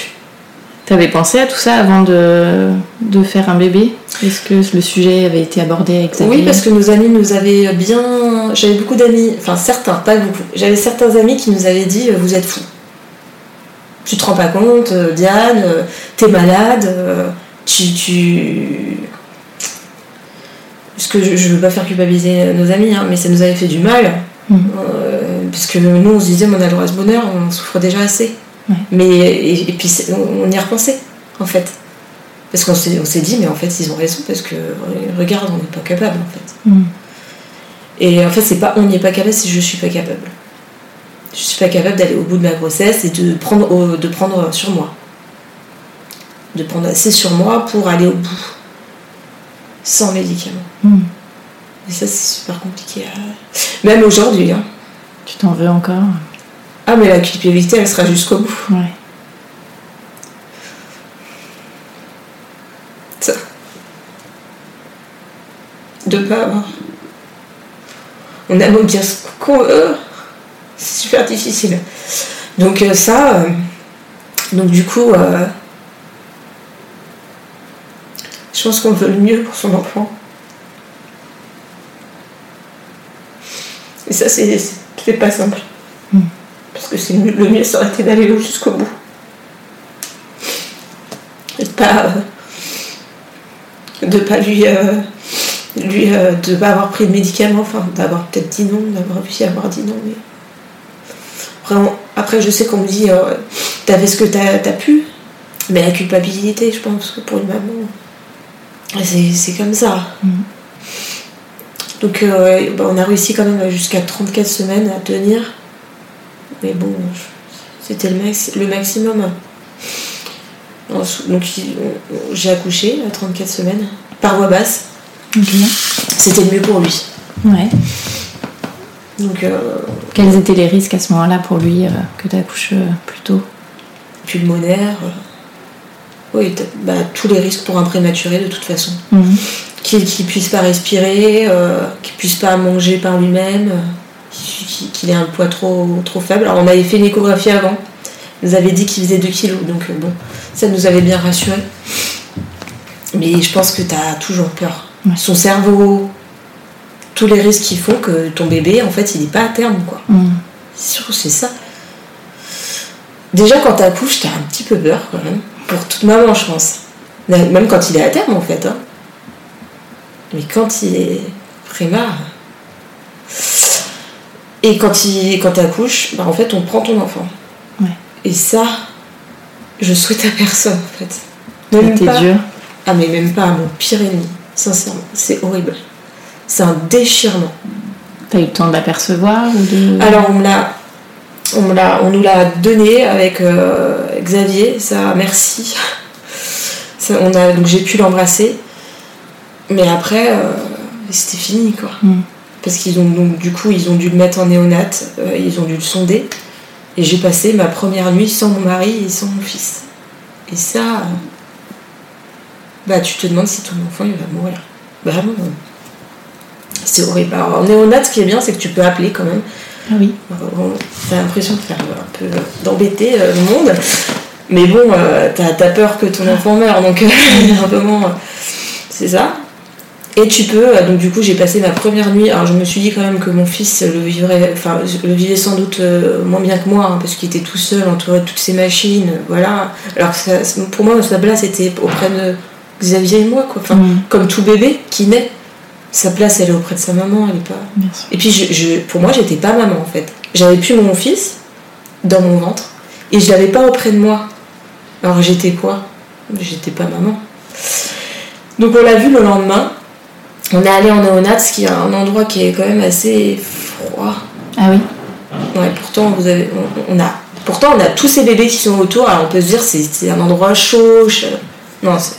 T'avais pensé à tout ça avant de, de faire un bébé? Est-ce que le sujet avait été abordé avec Oui, parce que nos amis nous avaient bien. J'avais beaucoup d'amis, enfin certains, pas beaucoup. J'avais certains amis qui nous avaient dit euh, Vous êtes fous. Tu te rends pas compte, euh, Diane, euh, t'es malade, tu. tu... Parce que je, je veux pas faire culpabiliser nos amis, hein, mais ça nous avait fait du mal. Mhm. Euh, parce que nous, on se disait On a le droit à ce bonheur, on souffre déjà assez. Ouais. Mais, et, et puis on, y a repensé, en fait. Parce qu'on s'est, on s'est dit, mais en fait, ils ont raison, parce que regarde, on n'est pas capable, en fait. Mm. Et en fait, c'est pas on n'y est pas capable, c'est je suis pas capable. Je suis pas capable d'aller au bout de ma grossesse et de prendre, au- de prendre sur moi. De prendre assez sur moi pour aller au bout. Sans médicaments. Mm. Et ça, c'est super compliqué. à- Même aujourd'hui. Hein. Tu t'en veux encore? Ah, mais la culpabilité, elle sera jusqu'au bout. Ouais. Ça. De pas avoir. On a beau dire ce qu'on veut, c'est super difficile. Donc euh, ça, euh, donc du coup, euh, je pense qu'on veut le mieux pour son enfant. Et ça, c'est c'est pas simple. Parce que c'est le mieux, ça aurait été d'aller jusqu'au bout. Et de pas, euh, de pas lui, euh, lui euh, de pas avoir pris de médicaments, enfin d'avoir peut-être dit non, d'avoir réussi à avoir dit non. Mais... Vraiment, après, je sais qu'on me dit, fait ce que t'as as pu, mais la culpabilité, je pense que pour une maman, c'est comme ça. Mhm. Donc, euh, bah, on a réussi quand même jusqu'à 34 semaines à tenir. Mais bon, c'était le, max- le maximum. Donc, j'ai accouché à 34 semaines, par voie basse. C'était le mieux pour lui. Ouais. Donc, euh, Quels étaient les risques à ce moment-là pour lui euh, que tu accouches euh, plus tôt? Pulmonaire. oui, bah, tous les risques pour un prématuré de toute façon. Mhm. Qu'il ne puisse pas respirer, qu'il puisse pas manger par lui-même, qu'il qu'il- qu'il ait un poids trop, trop faible. Alors on avait fait une échographie avant, il nous avait dit qu'il faisait 2 kilos, donc euh, bon, ça nous avait bien rassuré. Mais je pense que tu as toujours peur. Ouais. Son cerveau, tous les risques qui font que ton bébé, en fait, il n'est pas à terme, quoi. Mhm. C'est sûr, c'est ça. Déjà, quand t'accouches, t'as un petit peu peur, quand même. Pour toute maman, je pense. Même quand il est à terme, en fait. hein. Mais quand il est prémar. Et quand il quand accouches, bah, en fait, on prend ton enfant. Ouais. Et ça, je souhaite à personne, en fait. C'était dur. Ah, mais même pas à mon pire ennemi, sincèrement. C'est horrible. C'est un déchirement. T'as eu le temps de l'apercevoir ou de. Alors, on me l'a. On, me on nous l'a donné avec euh, Xavier, ça, merci. Ça, on a, donc j'ai pu l'embrasser. Mais après, euh, c'était fini, quoi. Mm. Parce qu'ils ont donc du coup ils ont dû le mettre en néonate, euh, ils ont dû le sonder. Et j'ai passé ma première nuit sans mon mari et sans mon fils. Et ça, euh, bah tu te demandes si ton enfant il va mourir. Bah non. C'est horrible. Alors en néonate, ce qui est bien, c'est que tu peux appeler quand même. Ah oui. Bon, T'as l'impression de faire un peu d'embêter euh, le monde. Mais bon, euh, t'as as peur que ton enfant meure, donc euh, un moment, euh, c'est ça. Et tu peux, euh, donc du coup j'ai passé ma première nuit, alors je me suis dit quand même que mon fils le vivrait, enfin le vivait sans doute euh, moins bien que moi, hein, parce qu'il était tout seul, entouré de toutes ces machines, voilà. Alors que ça- pour moi, sa place était auprès de Xavier et moi, quoi. Enfin, Mm. comme tout bébé qui naît, sa place elle est auprès de sa maman, elle est pas... Bien sûr. Et puis je, je- pour moi, j'étais pas maman en fait. J'avais plus mon fils dans mon ventre et je l'avais pas auprès de moi. Alors j'étais quoi? J'étais pas maman. Donc on l'a vu le lendemain. On est allé en néonat, ce qui est un endroit qui est quand même assez froid. Ah oui. Ouais, pourtant vous avez, on, on a, pourtant on a tous ces bébés qui sont autour. Alors on peut se dire c'est c'est un endroit chaud. ch- Non, c'est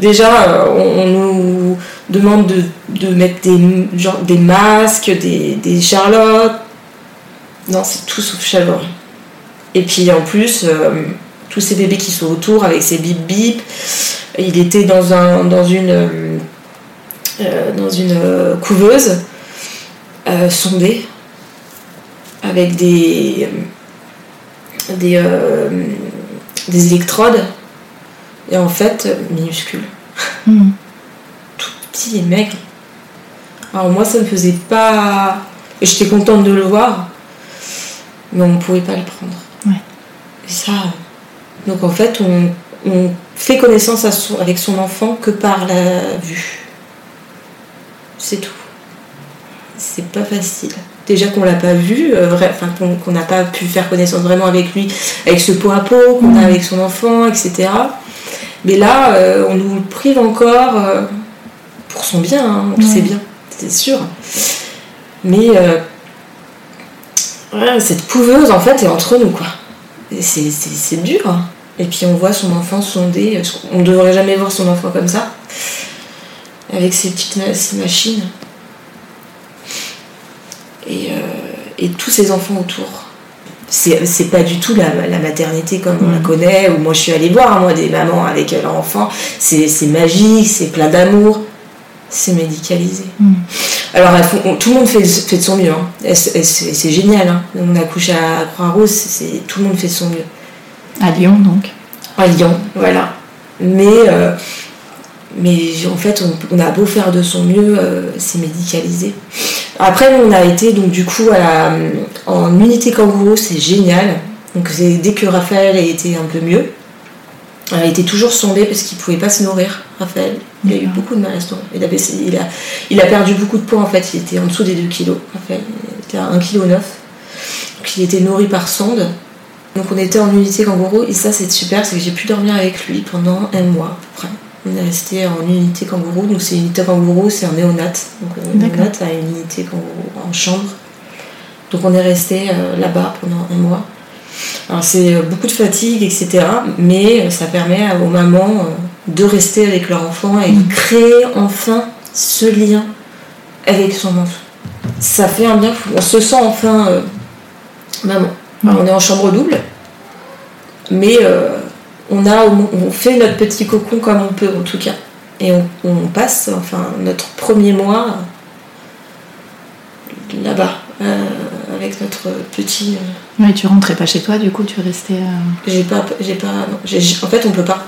déjà euh, on, on nous demande de, de mettre des genre des masques, des, des charlottes. Non, c'est tout sauf chaleureux. Et puis en plus euh, tous ces bébés qui sont autour avec ces bip bip. Il était dans un dans une euh, dans une euh, couveuse euh, sondée avec des des, euh, des électrodes et en fait minuscules Mm. tout petit et maigre alors moi ça me faisait pas et j'étais contente de le voir mais on ne pouvait pas le prendre Ouais. et ça donc en fait on, on fait connaissance à son- avec son enfant que par la vue c'est tout. C'est pas facile. Déjà qu'on l'a pas vu euh, vrai- qu'on n'a pas pu faire connaissance vraiment avec lui avec ce pot à pot qu'on a avec son enfant etc mais là euh, on nous le prive encore euh, pour son bien hein, on Ouais. sait bien c'est sûr. Mais ouais, cette couveuse en fait est entre nous quoi. C'est dur. Et puis on voit son enfant sonder on ne devrait jamais voir son enfant comme ça avec ses petites ses machines et, euh, et tous ses enfants autour. C'est pas du tout la, la maternité comme on la Mhm. connaît, où moi je suis allée voir, hein, moi, des mamans avec euh, leur enfant. C'est magique, c'est plein d'amour, c'est médicalisé. Mhm. Alors elles font- on- tout le monde fait, fait de son mieux, hein. C'est génial. hein. On accouche à Croix-Rousse, tout le monde fait de son mieux. À Lyon donc. À Lyon, voilà. Mais, euh, mais en fait, on, on a beau faire de son mieux, euh, c'est médicalisé. Après, on a été donc du coup à la- en unité kangourou, c'est génial. Donc dès que Raphaël a été un peu mieux, elle a été toujours sondée parce qu'il pouvait pas se nourrir, Raphaël. Il a eu beaucoup de mal à se nourrir. Il a, baissé- il, a, il a perdu beaucoup de poids en fait, il était en dessous des 2 kilos. Raphaël, il était à 1,9 kg. Donc il était nourri par sonde. Donc on était en unité kangourou et ça c'est super, c'est que j'ai pu dormir avec lui pendant un mois à peu près. On est resté en unité kangourou, donc c'est unité kangourou, c'est un néonat. Donc euh, un D'accord. néonat a une unité kangourou en chambre. Donc on est resté euh, là-bas pendant un mois. Alors c'est euh, beaucoup de fatigue, etc. Mais euh, ça permet aux mamans euh, de rester avec leur enfant et de créer enfin ce lien avec son enfant. Ça fait un bien fou. On se sent enfin euh, maman. Alors, on est en chambre double, mais euh, on, a, on fait notre petit cocon comme on peut en tout cas. Et on, on passe enfin notre premier mois là-bas, euh, avec notre petit. euh, Oui, tu rentrais pas chez toi, du coup tu restais. euh, j'ai pas, j'ai pas, non, en fait on peut pas.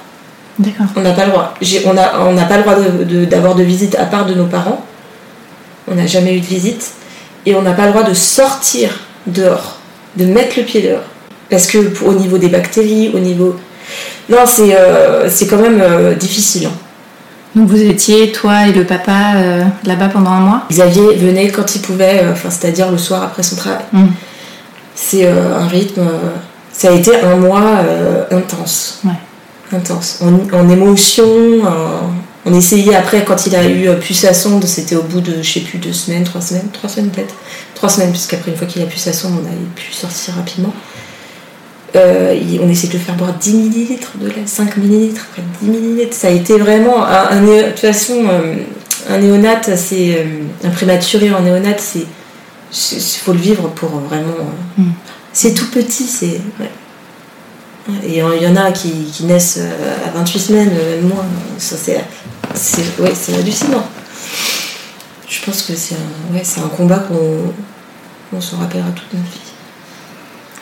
D'accord. On n'a pas le droit. On n'a on pas le droit de- de- d'avoir de, visite à part de nos parents. On n'a jamais eu de visite. Et on n'a pas le droit de sortir dehors, de mettre le pied dehors. Parce que au niveau des bactéries, au niveau... Non, c'est euh, c'est quand même euh, difficile. hein. Donc vous étiez, toi et le papa, euh, là-bas pendant un mois? Xavier venait quand il pouvait, enfin, c'est-à-dire le soir après son travail. Mm. C'est un rythme. ça a été un mois intense. Ouais. Intense. En, en émotion. en- on essayait après, quand il a eu pu sa sonde, c'était au bout de, je sais plus, deux semaines, trois semaines, trois semaines peut-être. Trois semaines, puisqu'après, une fois qu'il a pu sa sonde, on a pu sortir rapidement. Euh, on essayait de le faire boire 10 millilitres de lait, 5 millilitres, après 10 millilitres. Ça a été vraiment un, de toute façon, euh, un néonate, c'est euh, un prématuré en néonate, c'est il faut le vivre pour vraiment. Mm. C'est tout petit, c'est. ouais. Et il y en a qui, qui naissent à 28 semaines, même moins. Ça, c'est, c'est, ouais, c'est hallucinant. Je pense que c'est un, ouais, c'est un combat qu'on on s'en rappellera toute notre vie.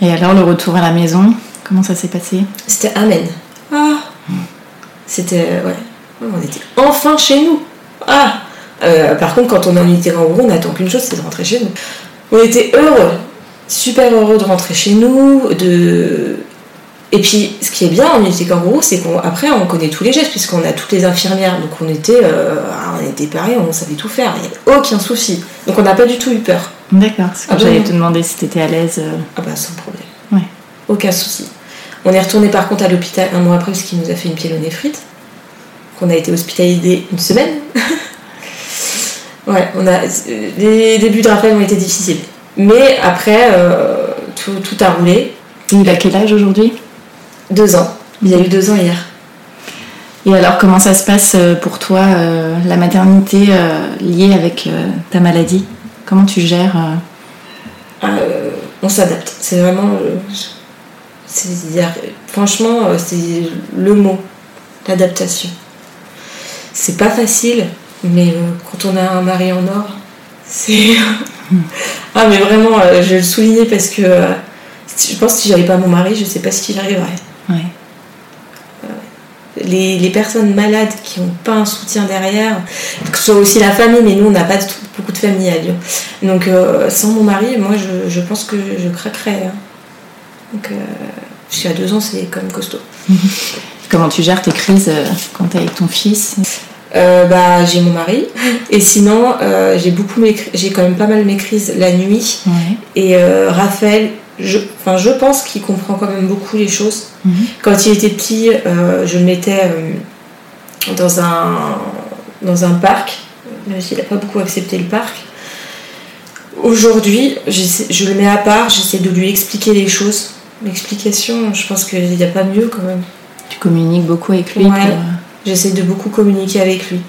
Et alors le retour à la maison, comment ça s'est passé? C'était Amen. Ah C'était. euh, Ouais. On était enfin chez nous. Ah Euh, Par contre, quand on est en kangourou, on n'attend qu'une chose, c'est de rentrer chez nous. On était heureux, super heureux de rentrer chez nous, de. Et puis, ce qui est bien en kangourou, c'est qu'après, on connaît tous les gestes, puisqu'on a toutes les infirmières. Donc, on était, euh, on était pareil, on savait tout faire. Il n'y avait aucun souci. Donc, on n'a pas du tout eu peur. D'accord, c'est Ah j'allais te demander si t'étais à l'aise. euh. Ah bah sans problème. Ouais. Aucun souci. On est retourné par contre à l'hôpital un mois après parce qu'il nous a fait une pyélonéphrite. Qu'on a été hospitalisé une semaine. ouais, on a. Les débuts de rappel ont été difficiles. Mais après, euh, tout, tout a roulé. Il a quel âge aujourd'hui? Deux ans. Il y a eu deux ans hier. Et alors comment ça se passe euh, pour toi, euh, la maternité euh, liée avec euh, ta maladie? Comment tu gères euh, Euh, on s'adapte. C'est vraiment. euh, franchement, c'est le mot, l'adaptation. C'est pas facile, mais quand on a un mari en or, c'est. ah, mais vraiment, je vais le souligner parce que je pense que si j'avais pas mon mari, je sais pas ce qui arriverait. Ouais. Les, les personnes malades qui n'ont pas un soutien derrière, que ce soit aussi la famille, mais nous on n'a pas beaucoup de famille à Lyon. Donc euh, sans mon mari, moi je, je pense que je craquerais. hein. Donc euh, parce qu'à deux ans c'est quand même costaud. Comment tu gères tes crises euh, quand t'es avec ton fils? Euh, bah j'ai mon mari et sinon j'ai beaucoup mes j'ai quand même pas mal mes crises la nuit Ouais. et Raphaël je, enfin, je pense qu'il comprend quand même beaucoup les choses Mhm. Quand il était petit, euh, je le mettais euh, dans, un, dans un parc, même s'il n'a pas beaucoup accepté le parc. Aujourd'hui, je le mets à part, j'essaie de lui expliquer les choses. L'explication, je pense qu'il n'y a pas mieux quand même. Tu communiques beaucoup avec lui Ouais. pour, J'essaie de beaucoup communiquer avec lui.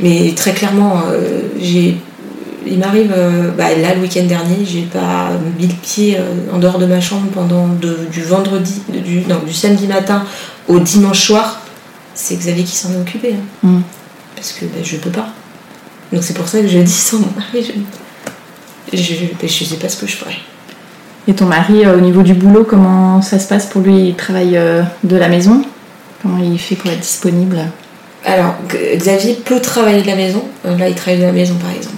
Mais très clairement, euh, j'ai, il m'arrive, euh, bah, là le week-end dernier, j'ai pas mis le pied euh, en dehors de ma chambre pendant de- du vendredi, du, non, du samedi matin au dimanche soir. C'est Xavier qui s'en est occupé. hein. Mm. Parce que bah, je peux pas. Donc c'est pour ça que je dis sans mon mari, je, je, bah, je sais pas ce que je ferais. Et ton mari, euh, au niveau du boulot, comment ça se passe pour lui? Il travaille euh, de la maison? Comment il fait pour être disponible? Alors, Xavier peut travailler de la maison. Là, il travaille de la maison, par exemple.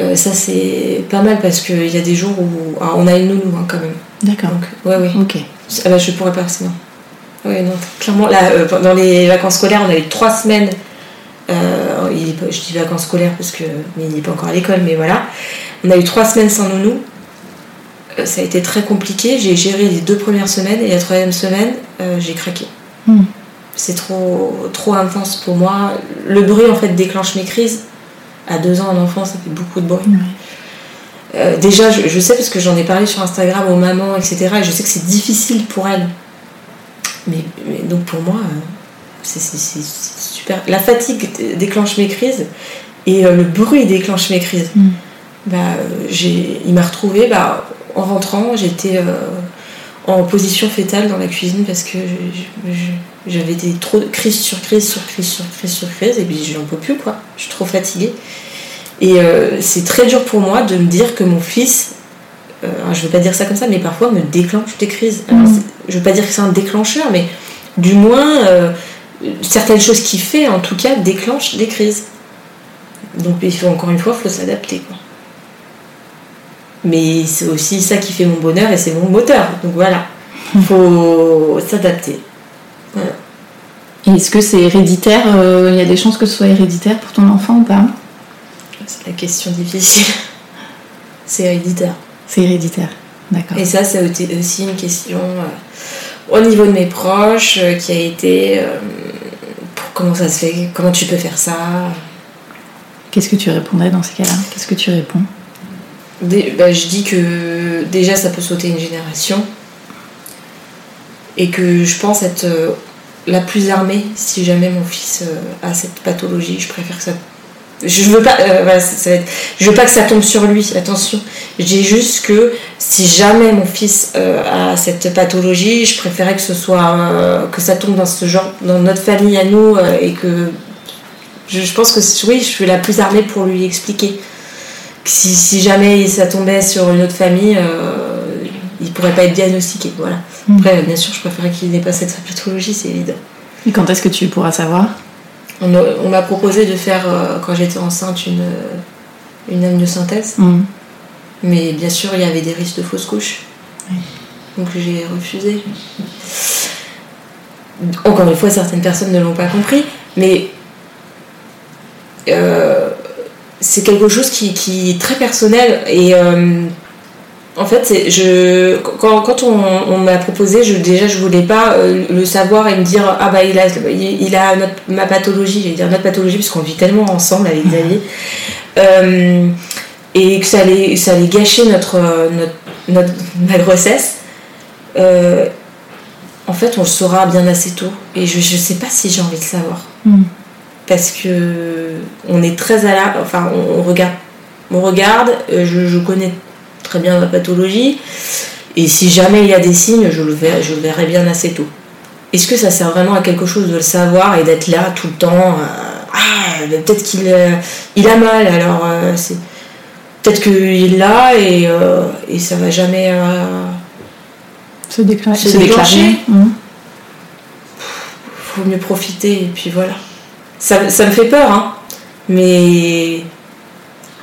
Euh, ça, c'est pas mal parce qu'il y a des jours où. alors, on a une nounou hein, quand même. D'accord. Donc, ouais, ouais. Ok. Ah bah, je pourrais pas, sinon. Ouais, non, clairement, là, euh, pendant les vacances scolaires, on a eu trois semaines. euh, il est pas- je dis vacances scolaires parce que. Mais il n'est pas encore à l'école, mais voilà. On a eu trois semaines sans nounou. Euh, ça a été très compliqué. J'ai géré les deux premières semaines et la troisième semaine, j'ai craqué. Hmm. C'est trop, trop intense pour moi. Le bruit, en fait, déclenche mes crises. À deux ans, un enfant, ça fait beaucoup de bruit. Ouais. Euh, déjà, je, je sais parce que j'en ai parlé sur Instagram aux mamans, etc. Et je sais que c'est difficile pour elles. Mais, mais donc pour moi, euh, c'est super. La fatigue déclenche mes crises et euh, le bruit déclenche mes crises. Mm. Bah, il m'a retrouvée bah, en rentrant, j'étais euh, en position fétale dans la cuisine parce que je- je- j'avais des trop crises sur crise sur crise sur crise sur crise et puis j'en peux plus quoi. Je suis trop fatiguée. Et euh, c'est très dur pour moi de me dire que mon fils, euh, je veux pas dire ça comme ça, mais parfois me déclenche des crises. Alors, c'est- Je veux pas dire que c'est un déclencheur, mais du moins, euh, certaines choses qu'il fait, en tout cas, déclenchent des crises. Donc, il faut, encore une fois, il faut s'adapter. quoi. Mais c'est aussi ça qui fait mon bonheur et c'est mon moteur. Donc voilà, il faut s'adapter. Est-ce que c'est héréditaire Il y a des chances que ce soit héréditaire pour ton enfant ou pas? C'est la question difficile. c'est héréditaire. C'est héréditaire, d'accord. Et ça, c'est aussi une question au niveau de mes proches qui a été comment ça se fait Comment tu peux faire ça? Qu'est-ce que tu répondrais dans ces cas-là? Qu'est-ce que tu réponds? Bah, Je dis que déjà ça peut sauter une génération et que je pense être euh, la plus armée si jamais mon fils euh, a cette pathologie. Je préfère que ça. Je veux pas, euh, je veux pas que ça tombe sur lui. Attention. Je dis juste que si jamais mon fils a cette pathologie, je préférais que ce soit que ça tombe dans ce genre, dans notre famille à nous et que je, pense que oui, je suis la plus armée pour lui expliquer. Si jamais ça tombait sur une autre famille, euh, il pourrait pas être diagnostiqué. Voilà. Hmm. Après, bien sûr, je préférerais qu'il n'ait pas cette pathologie, c'est évident. Et quand est-ce que tu pourras savoir? On, m'a proposé de faire, euh, quand j'étais enceinte, une, une amniosynthèse. Hmm. Mais bien sûr, il y avait des risques de fausse couche. Donc j'ai refusé. Encore une fois, certaines personnes ne l'ont pas compris. Mais euh, c'est quelque chose qui, est très personnel et euh, en fait je quand, on, m'a proposé je déjà je voulais pas euh, le savoir et me dire ah bah il a il, a ma pathologie. J'allais dire notre pathologie puisqu'on vit tellement ensemble avec Xavier. Et que ça allait ça allait gâcher notre notre, ma grossesse. En fait on le saura bien assez tôt. Et je, je sais pas si j'ai envie de savoir. Mm parce que on est très à la, enfin on, regarde, on regarde, euh, je, connais très bien ma pathologie et si jamais il y a des signes, je le verrai, je le verrai bien assez tôt. Est-ce que ça sert vraiment à quelque chose de le savoir et d'être là tout le temps euh, Ah, peut-être qu'il euh, il a mal, alors c'est peut-être qu'il l'a et, et ça va jamais se, déclarer. se, déclencher. Mmh. Faut mieux profiter et puis voilà ça, me fait peur, hein, mais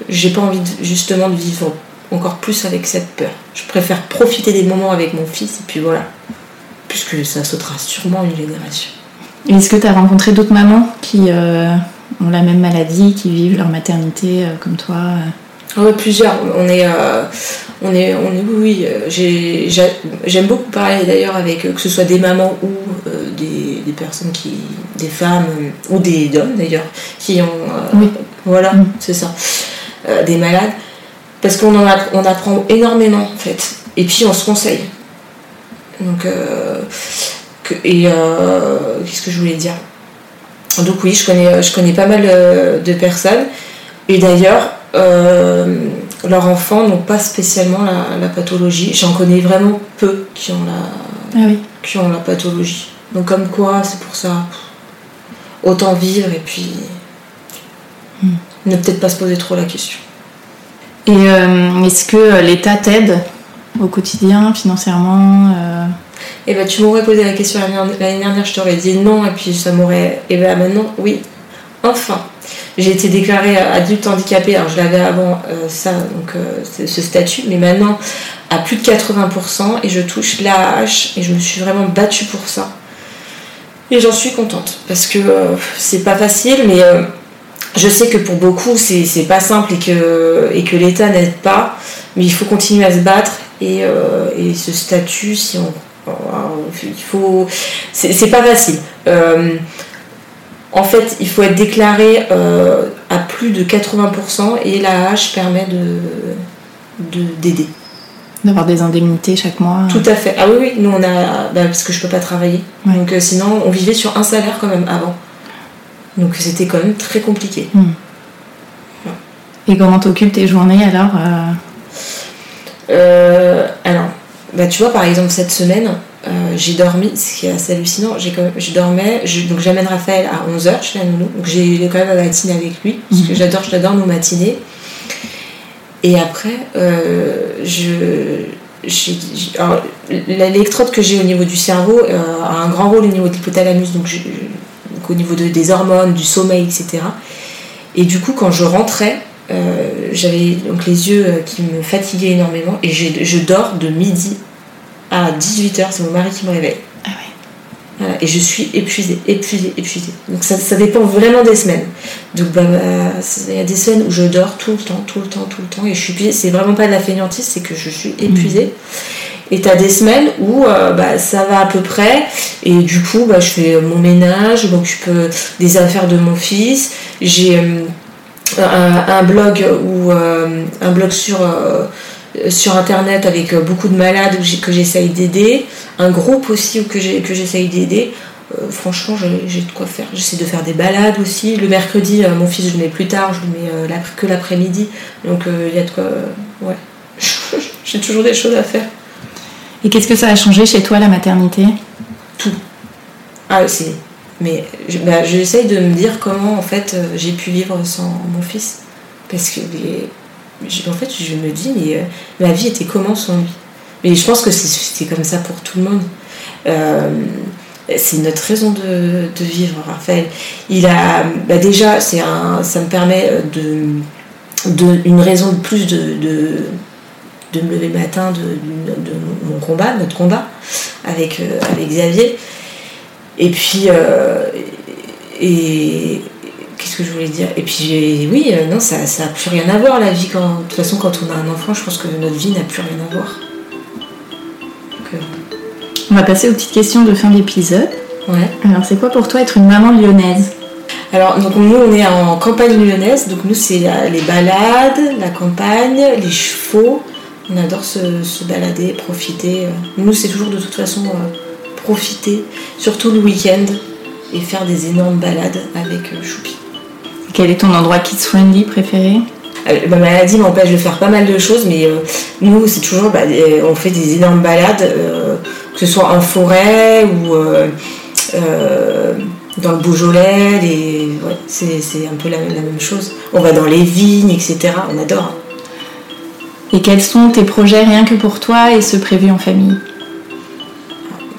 j'ai pas envie justement de vivre encore plus avec cette peur. Je préfère profiter des moments avec mon fils et puis voilà. Puisque ça sautera sûrement une génération. Est-ce que tu as rencontré d'autres mamans qui euh, ont la même maladie, qui vivent leur maternité euh, comme toi euh? Oui, plusieurs. On est, on est, on est, oui, j'aime beaucoup parler d'ailleurs avec que ce soit des mamans ou des, des, personnes qui, des femmes ou des hommes d'ailleurs, qui ont, oui. voilà, mm. c'est ça, des malades, parce qu'on en on apprend énormément en fait, et puis on se conseille. Donc, que, et qu'est-ce que je voulais dire? Donc oui, je connais, je connais pas mal de personnes, et d'ailleurs leurs enfants n'ont pas spécialement la, pathologie. J'en connais vraiment peu qui ont la, ah qui ont la pathologie. Donc comme quoi, c'est pour ça. Autant vivre et puis hmm. ne peut-être pas se poser trop la question. Et euh, est-ce que l'État t'aide au quotidien, financièrement euh Eh ben, tu m'aurais posé la question l'année dernière, je t'aurais dit non, et puis ça m'aurait. Eh ben maintenant, oui. Enfin, j'ai été déclarée adulte handicapé, alors je l'avais avant euh, ça, donc ce statut, mais maintenant à plus de 80% et je touche l'AH et je me suis vraiment battue pour ça. Et j'en suis contente parce que c'est pas facile, mais je sais que pour beaucoup c'est pas simple et que, et que l'État n'aide pas, mais il faut continuer à se battre et, et ce statut, si on. il faut. C'est pas facile. En fait, il faut être déclaré euh, à plus de 80% et l'AH permet de d'aider. D'avoir des indemnités chaque mois. Tout à fait. Ah oui, oui, nous on a. Bah, parce que je peux pas travailler. Donc euh, sinon, on vivait sur un salaire quand même avant. Donc c'était quand même très compliqué. Hmm. Et comment t'occupes tes journées alors euh? Alors, bah, tu vois, par exemple, cette semaine, euh, j'ai dormi, ce qui est assez hallucinant, j'ai je dormais, donc j'amène Raphaël à 11h chez la nounou, donc j'ai quand même la matinée avec lui, parce que mhm. j'adore, j'adore nos matinées. Et après, euh, je, l'électrode que j'ai au niveau du cerveau euh, a un grand rôle au niveau de l'hypothalamus, donc, au niveau de, des hormones, du sommeil, etc. Et du coup, quand je rentrais, j'avais donc les yeux qui me fatiguaient énormément et je dors de midi à 18h, c'est mon mari qui me réveille. Ah et je suis épuisée, épuisée, épuisée. Donc ça, ça dépend vraiment des semaines. Donc bah, bah, il y a des semaines où je dors tout le temps, tout le temps, tout le temps, et je suis épuisée. C'est vraiment pas de la fainéantise, c'est que je suis épuisée. Et t'as des semaines où euh, bah, ça va à peu près, et du coup bah, je fais mon ménage, je m'occupe euh, des affaires de mon fils. J'ai euh, un, blog ou un blog sur sur internet avec beaucoup de malades que j'essaye d'aider, un groupe aussi que j'essaye d'aider. franchement, j'ai de quoi faire. J'essaie de faire des balades aussi. Le mercredi, mon fils, je le mets plus tard, je le mets que l'après-midi. Donc il y a de quoi. ouais. j'ai toujours des choses à faire. Et qu'est-ce que ça a changé chez toi, la maternité? Tout. Ah, c'est. Mais bah, j'essaye de me dire comment, en fait, euh, j'ai pu vivre sans mon fils. Parce que, en fait, je me dis, mais euh, ma vie était comment sans lui? Mais je pense que c'est comme ça pour tout le monde. Euh, c'est notre raison de, vivre, Raphaël. Il a, bah, déjà, un, ça me permet de, de, une raison de plus de de me lever le matin de, mon combat, notre combat avec, euh, avec Xavier. Et puis, euh, et, qu'est-ce que je voulais dire? Et puis, oui, euh, non, ça n'a plus rien à voir la vie. Quand, de toute façon, quand on a un enfant, je pense que notre vie n'a plus rien à voir. on va passer aux petites questions de fin d'épisode. Ouais. Alors, c'est quoi pour toi être une maman lyonnaise? Alors, donc nous, on est en campagne lyonnaise, donc nous, c'est les balades, la campagne, les chevaux, on adore se, balader, profiter. Nous, c'est toujours de toute façon euh, profiter, surtout le week-end, et faire des énormes balades avec euh, Choupi. Quel est ton endroit kids friendly préféré? Euh, Ma maladie m'empêche de faire pas mal de choses, mais nous, c'est toujours, bah, on fait des énormes balades, que ce soit en forêt ou dans le Beaujolais, c'est un peu la, même chose. On va dans les vignes, etc. On adore. Et quels sont tes projets rien que pour toi et ceux prévus en famille?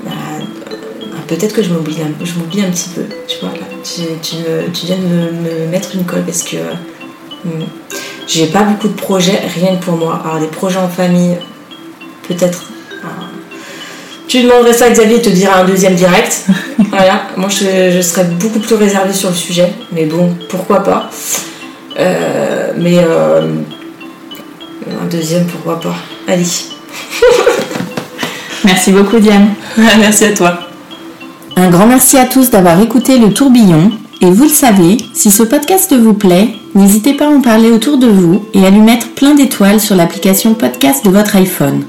Bah, Peut-être que je m'oublie un, je un petit peu, tu vois, là. Tu, viens de me, mettre une colle parce que hmm, j'ai pas beaucoup de projets rien que pour moi. Alors des projets en famille, peut-être. tu demanderais ça à Xavier, il te dira un deuxième direct. voilà, moi je, serais beaucoup plus réservée sur le sujet, mais bon, pourquoi pas. Euh, mais euh, un deuxième, pourquoi pas. Allez. merci beaucoup Diane. merci à toi. Un grand merci à tous d'avoir écouté le tourbillon. Et vous le savez, si ce podcast vous plaît, n'hésitez pas à en parler autour de vous et à lui mettre plein d'étoiles sur l'application podcast de votre iPhone.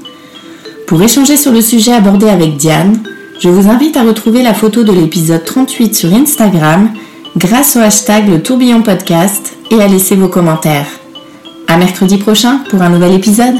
Pour échanger sur le sujet abordé avec Diane, je vous invite à retrouver la photo de l'épisode 38 sur Instagram grâce au hashtag le tourbillon podcast et à laisser vos commentaires. À mercredi prochain pour un nouvel épisode.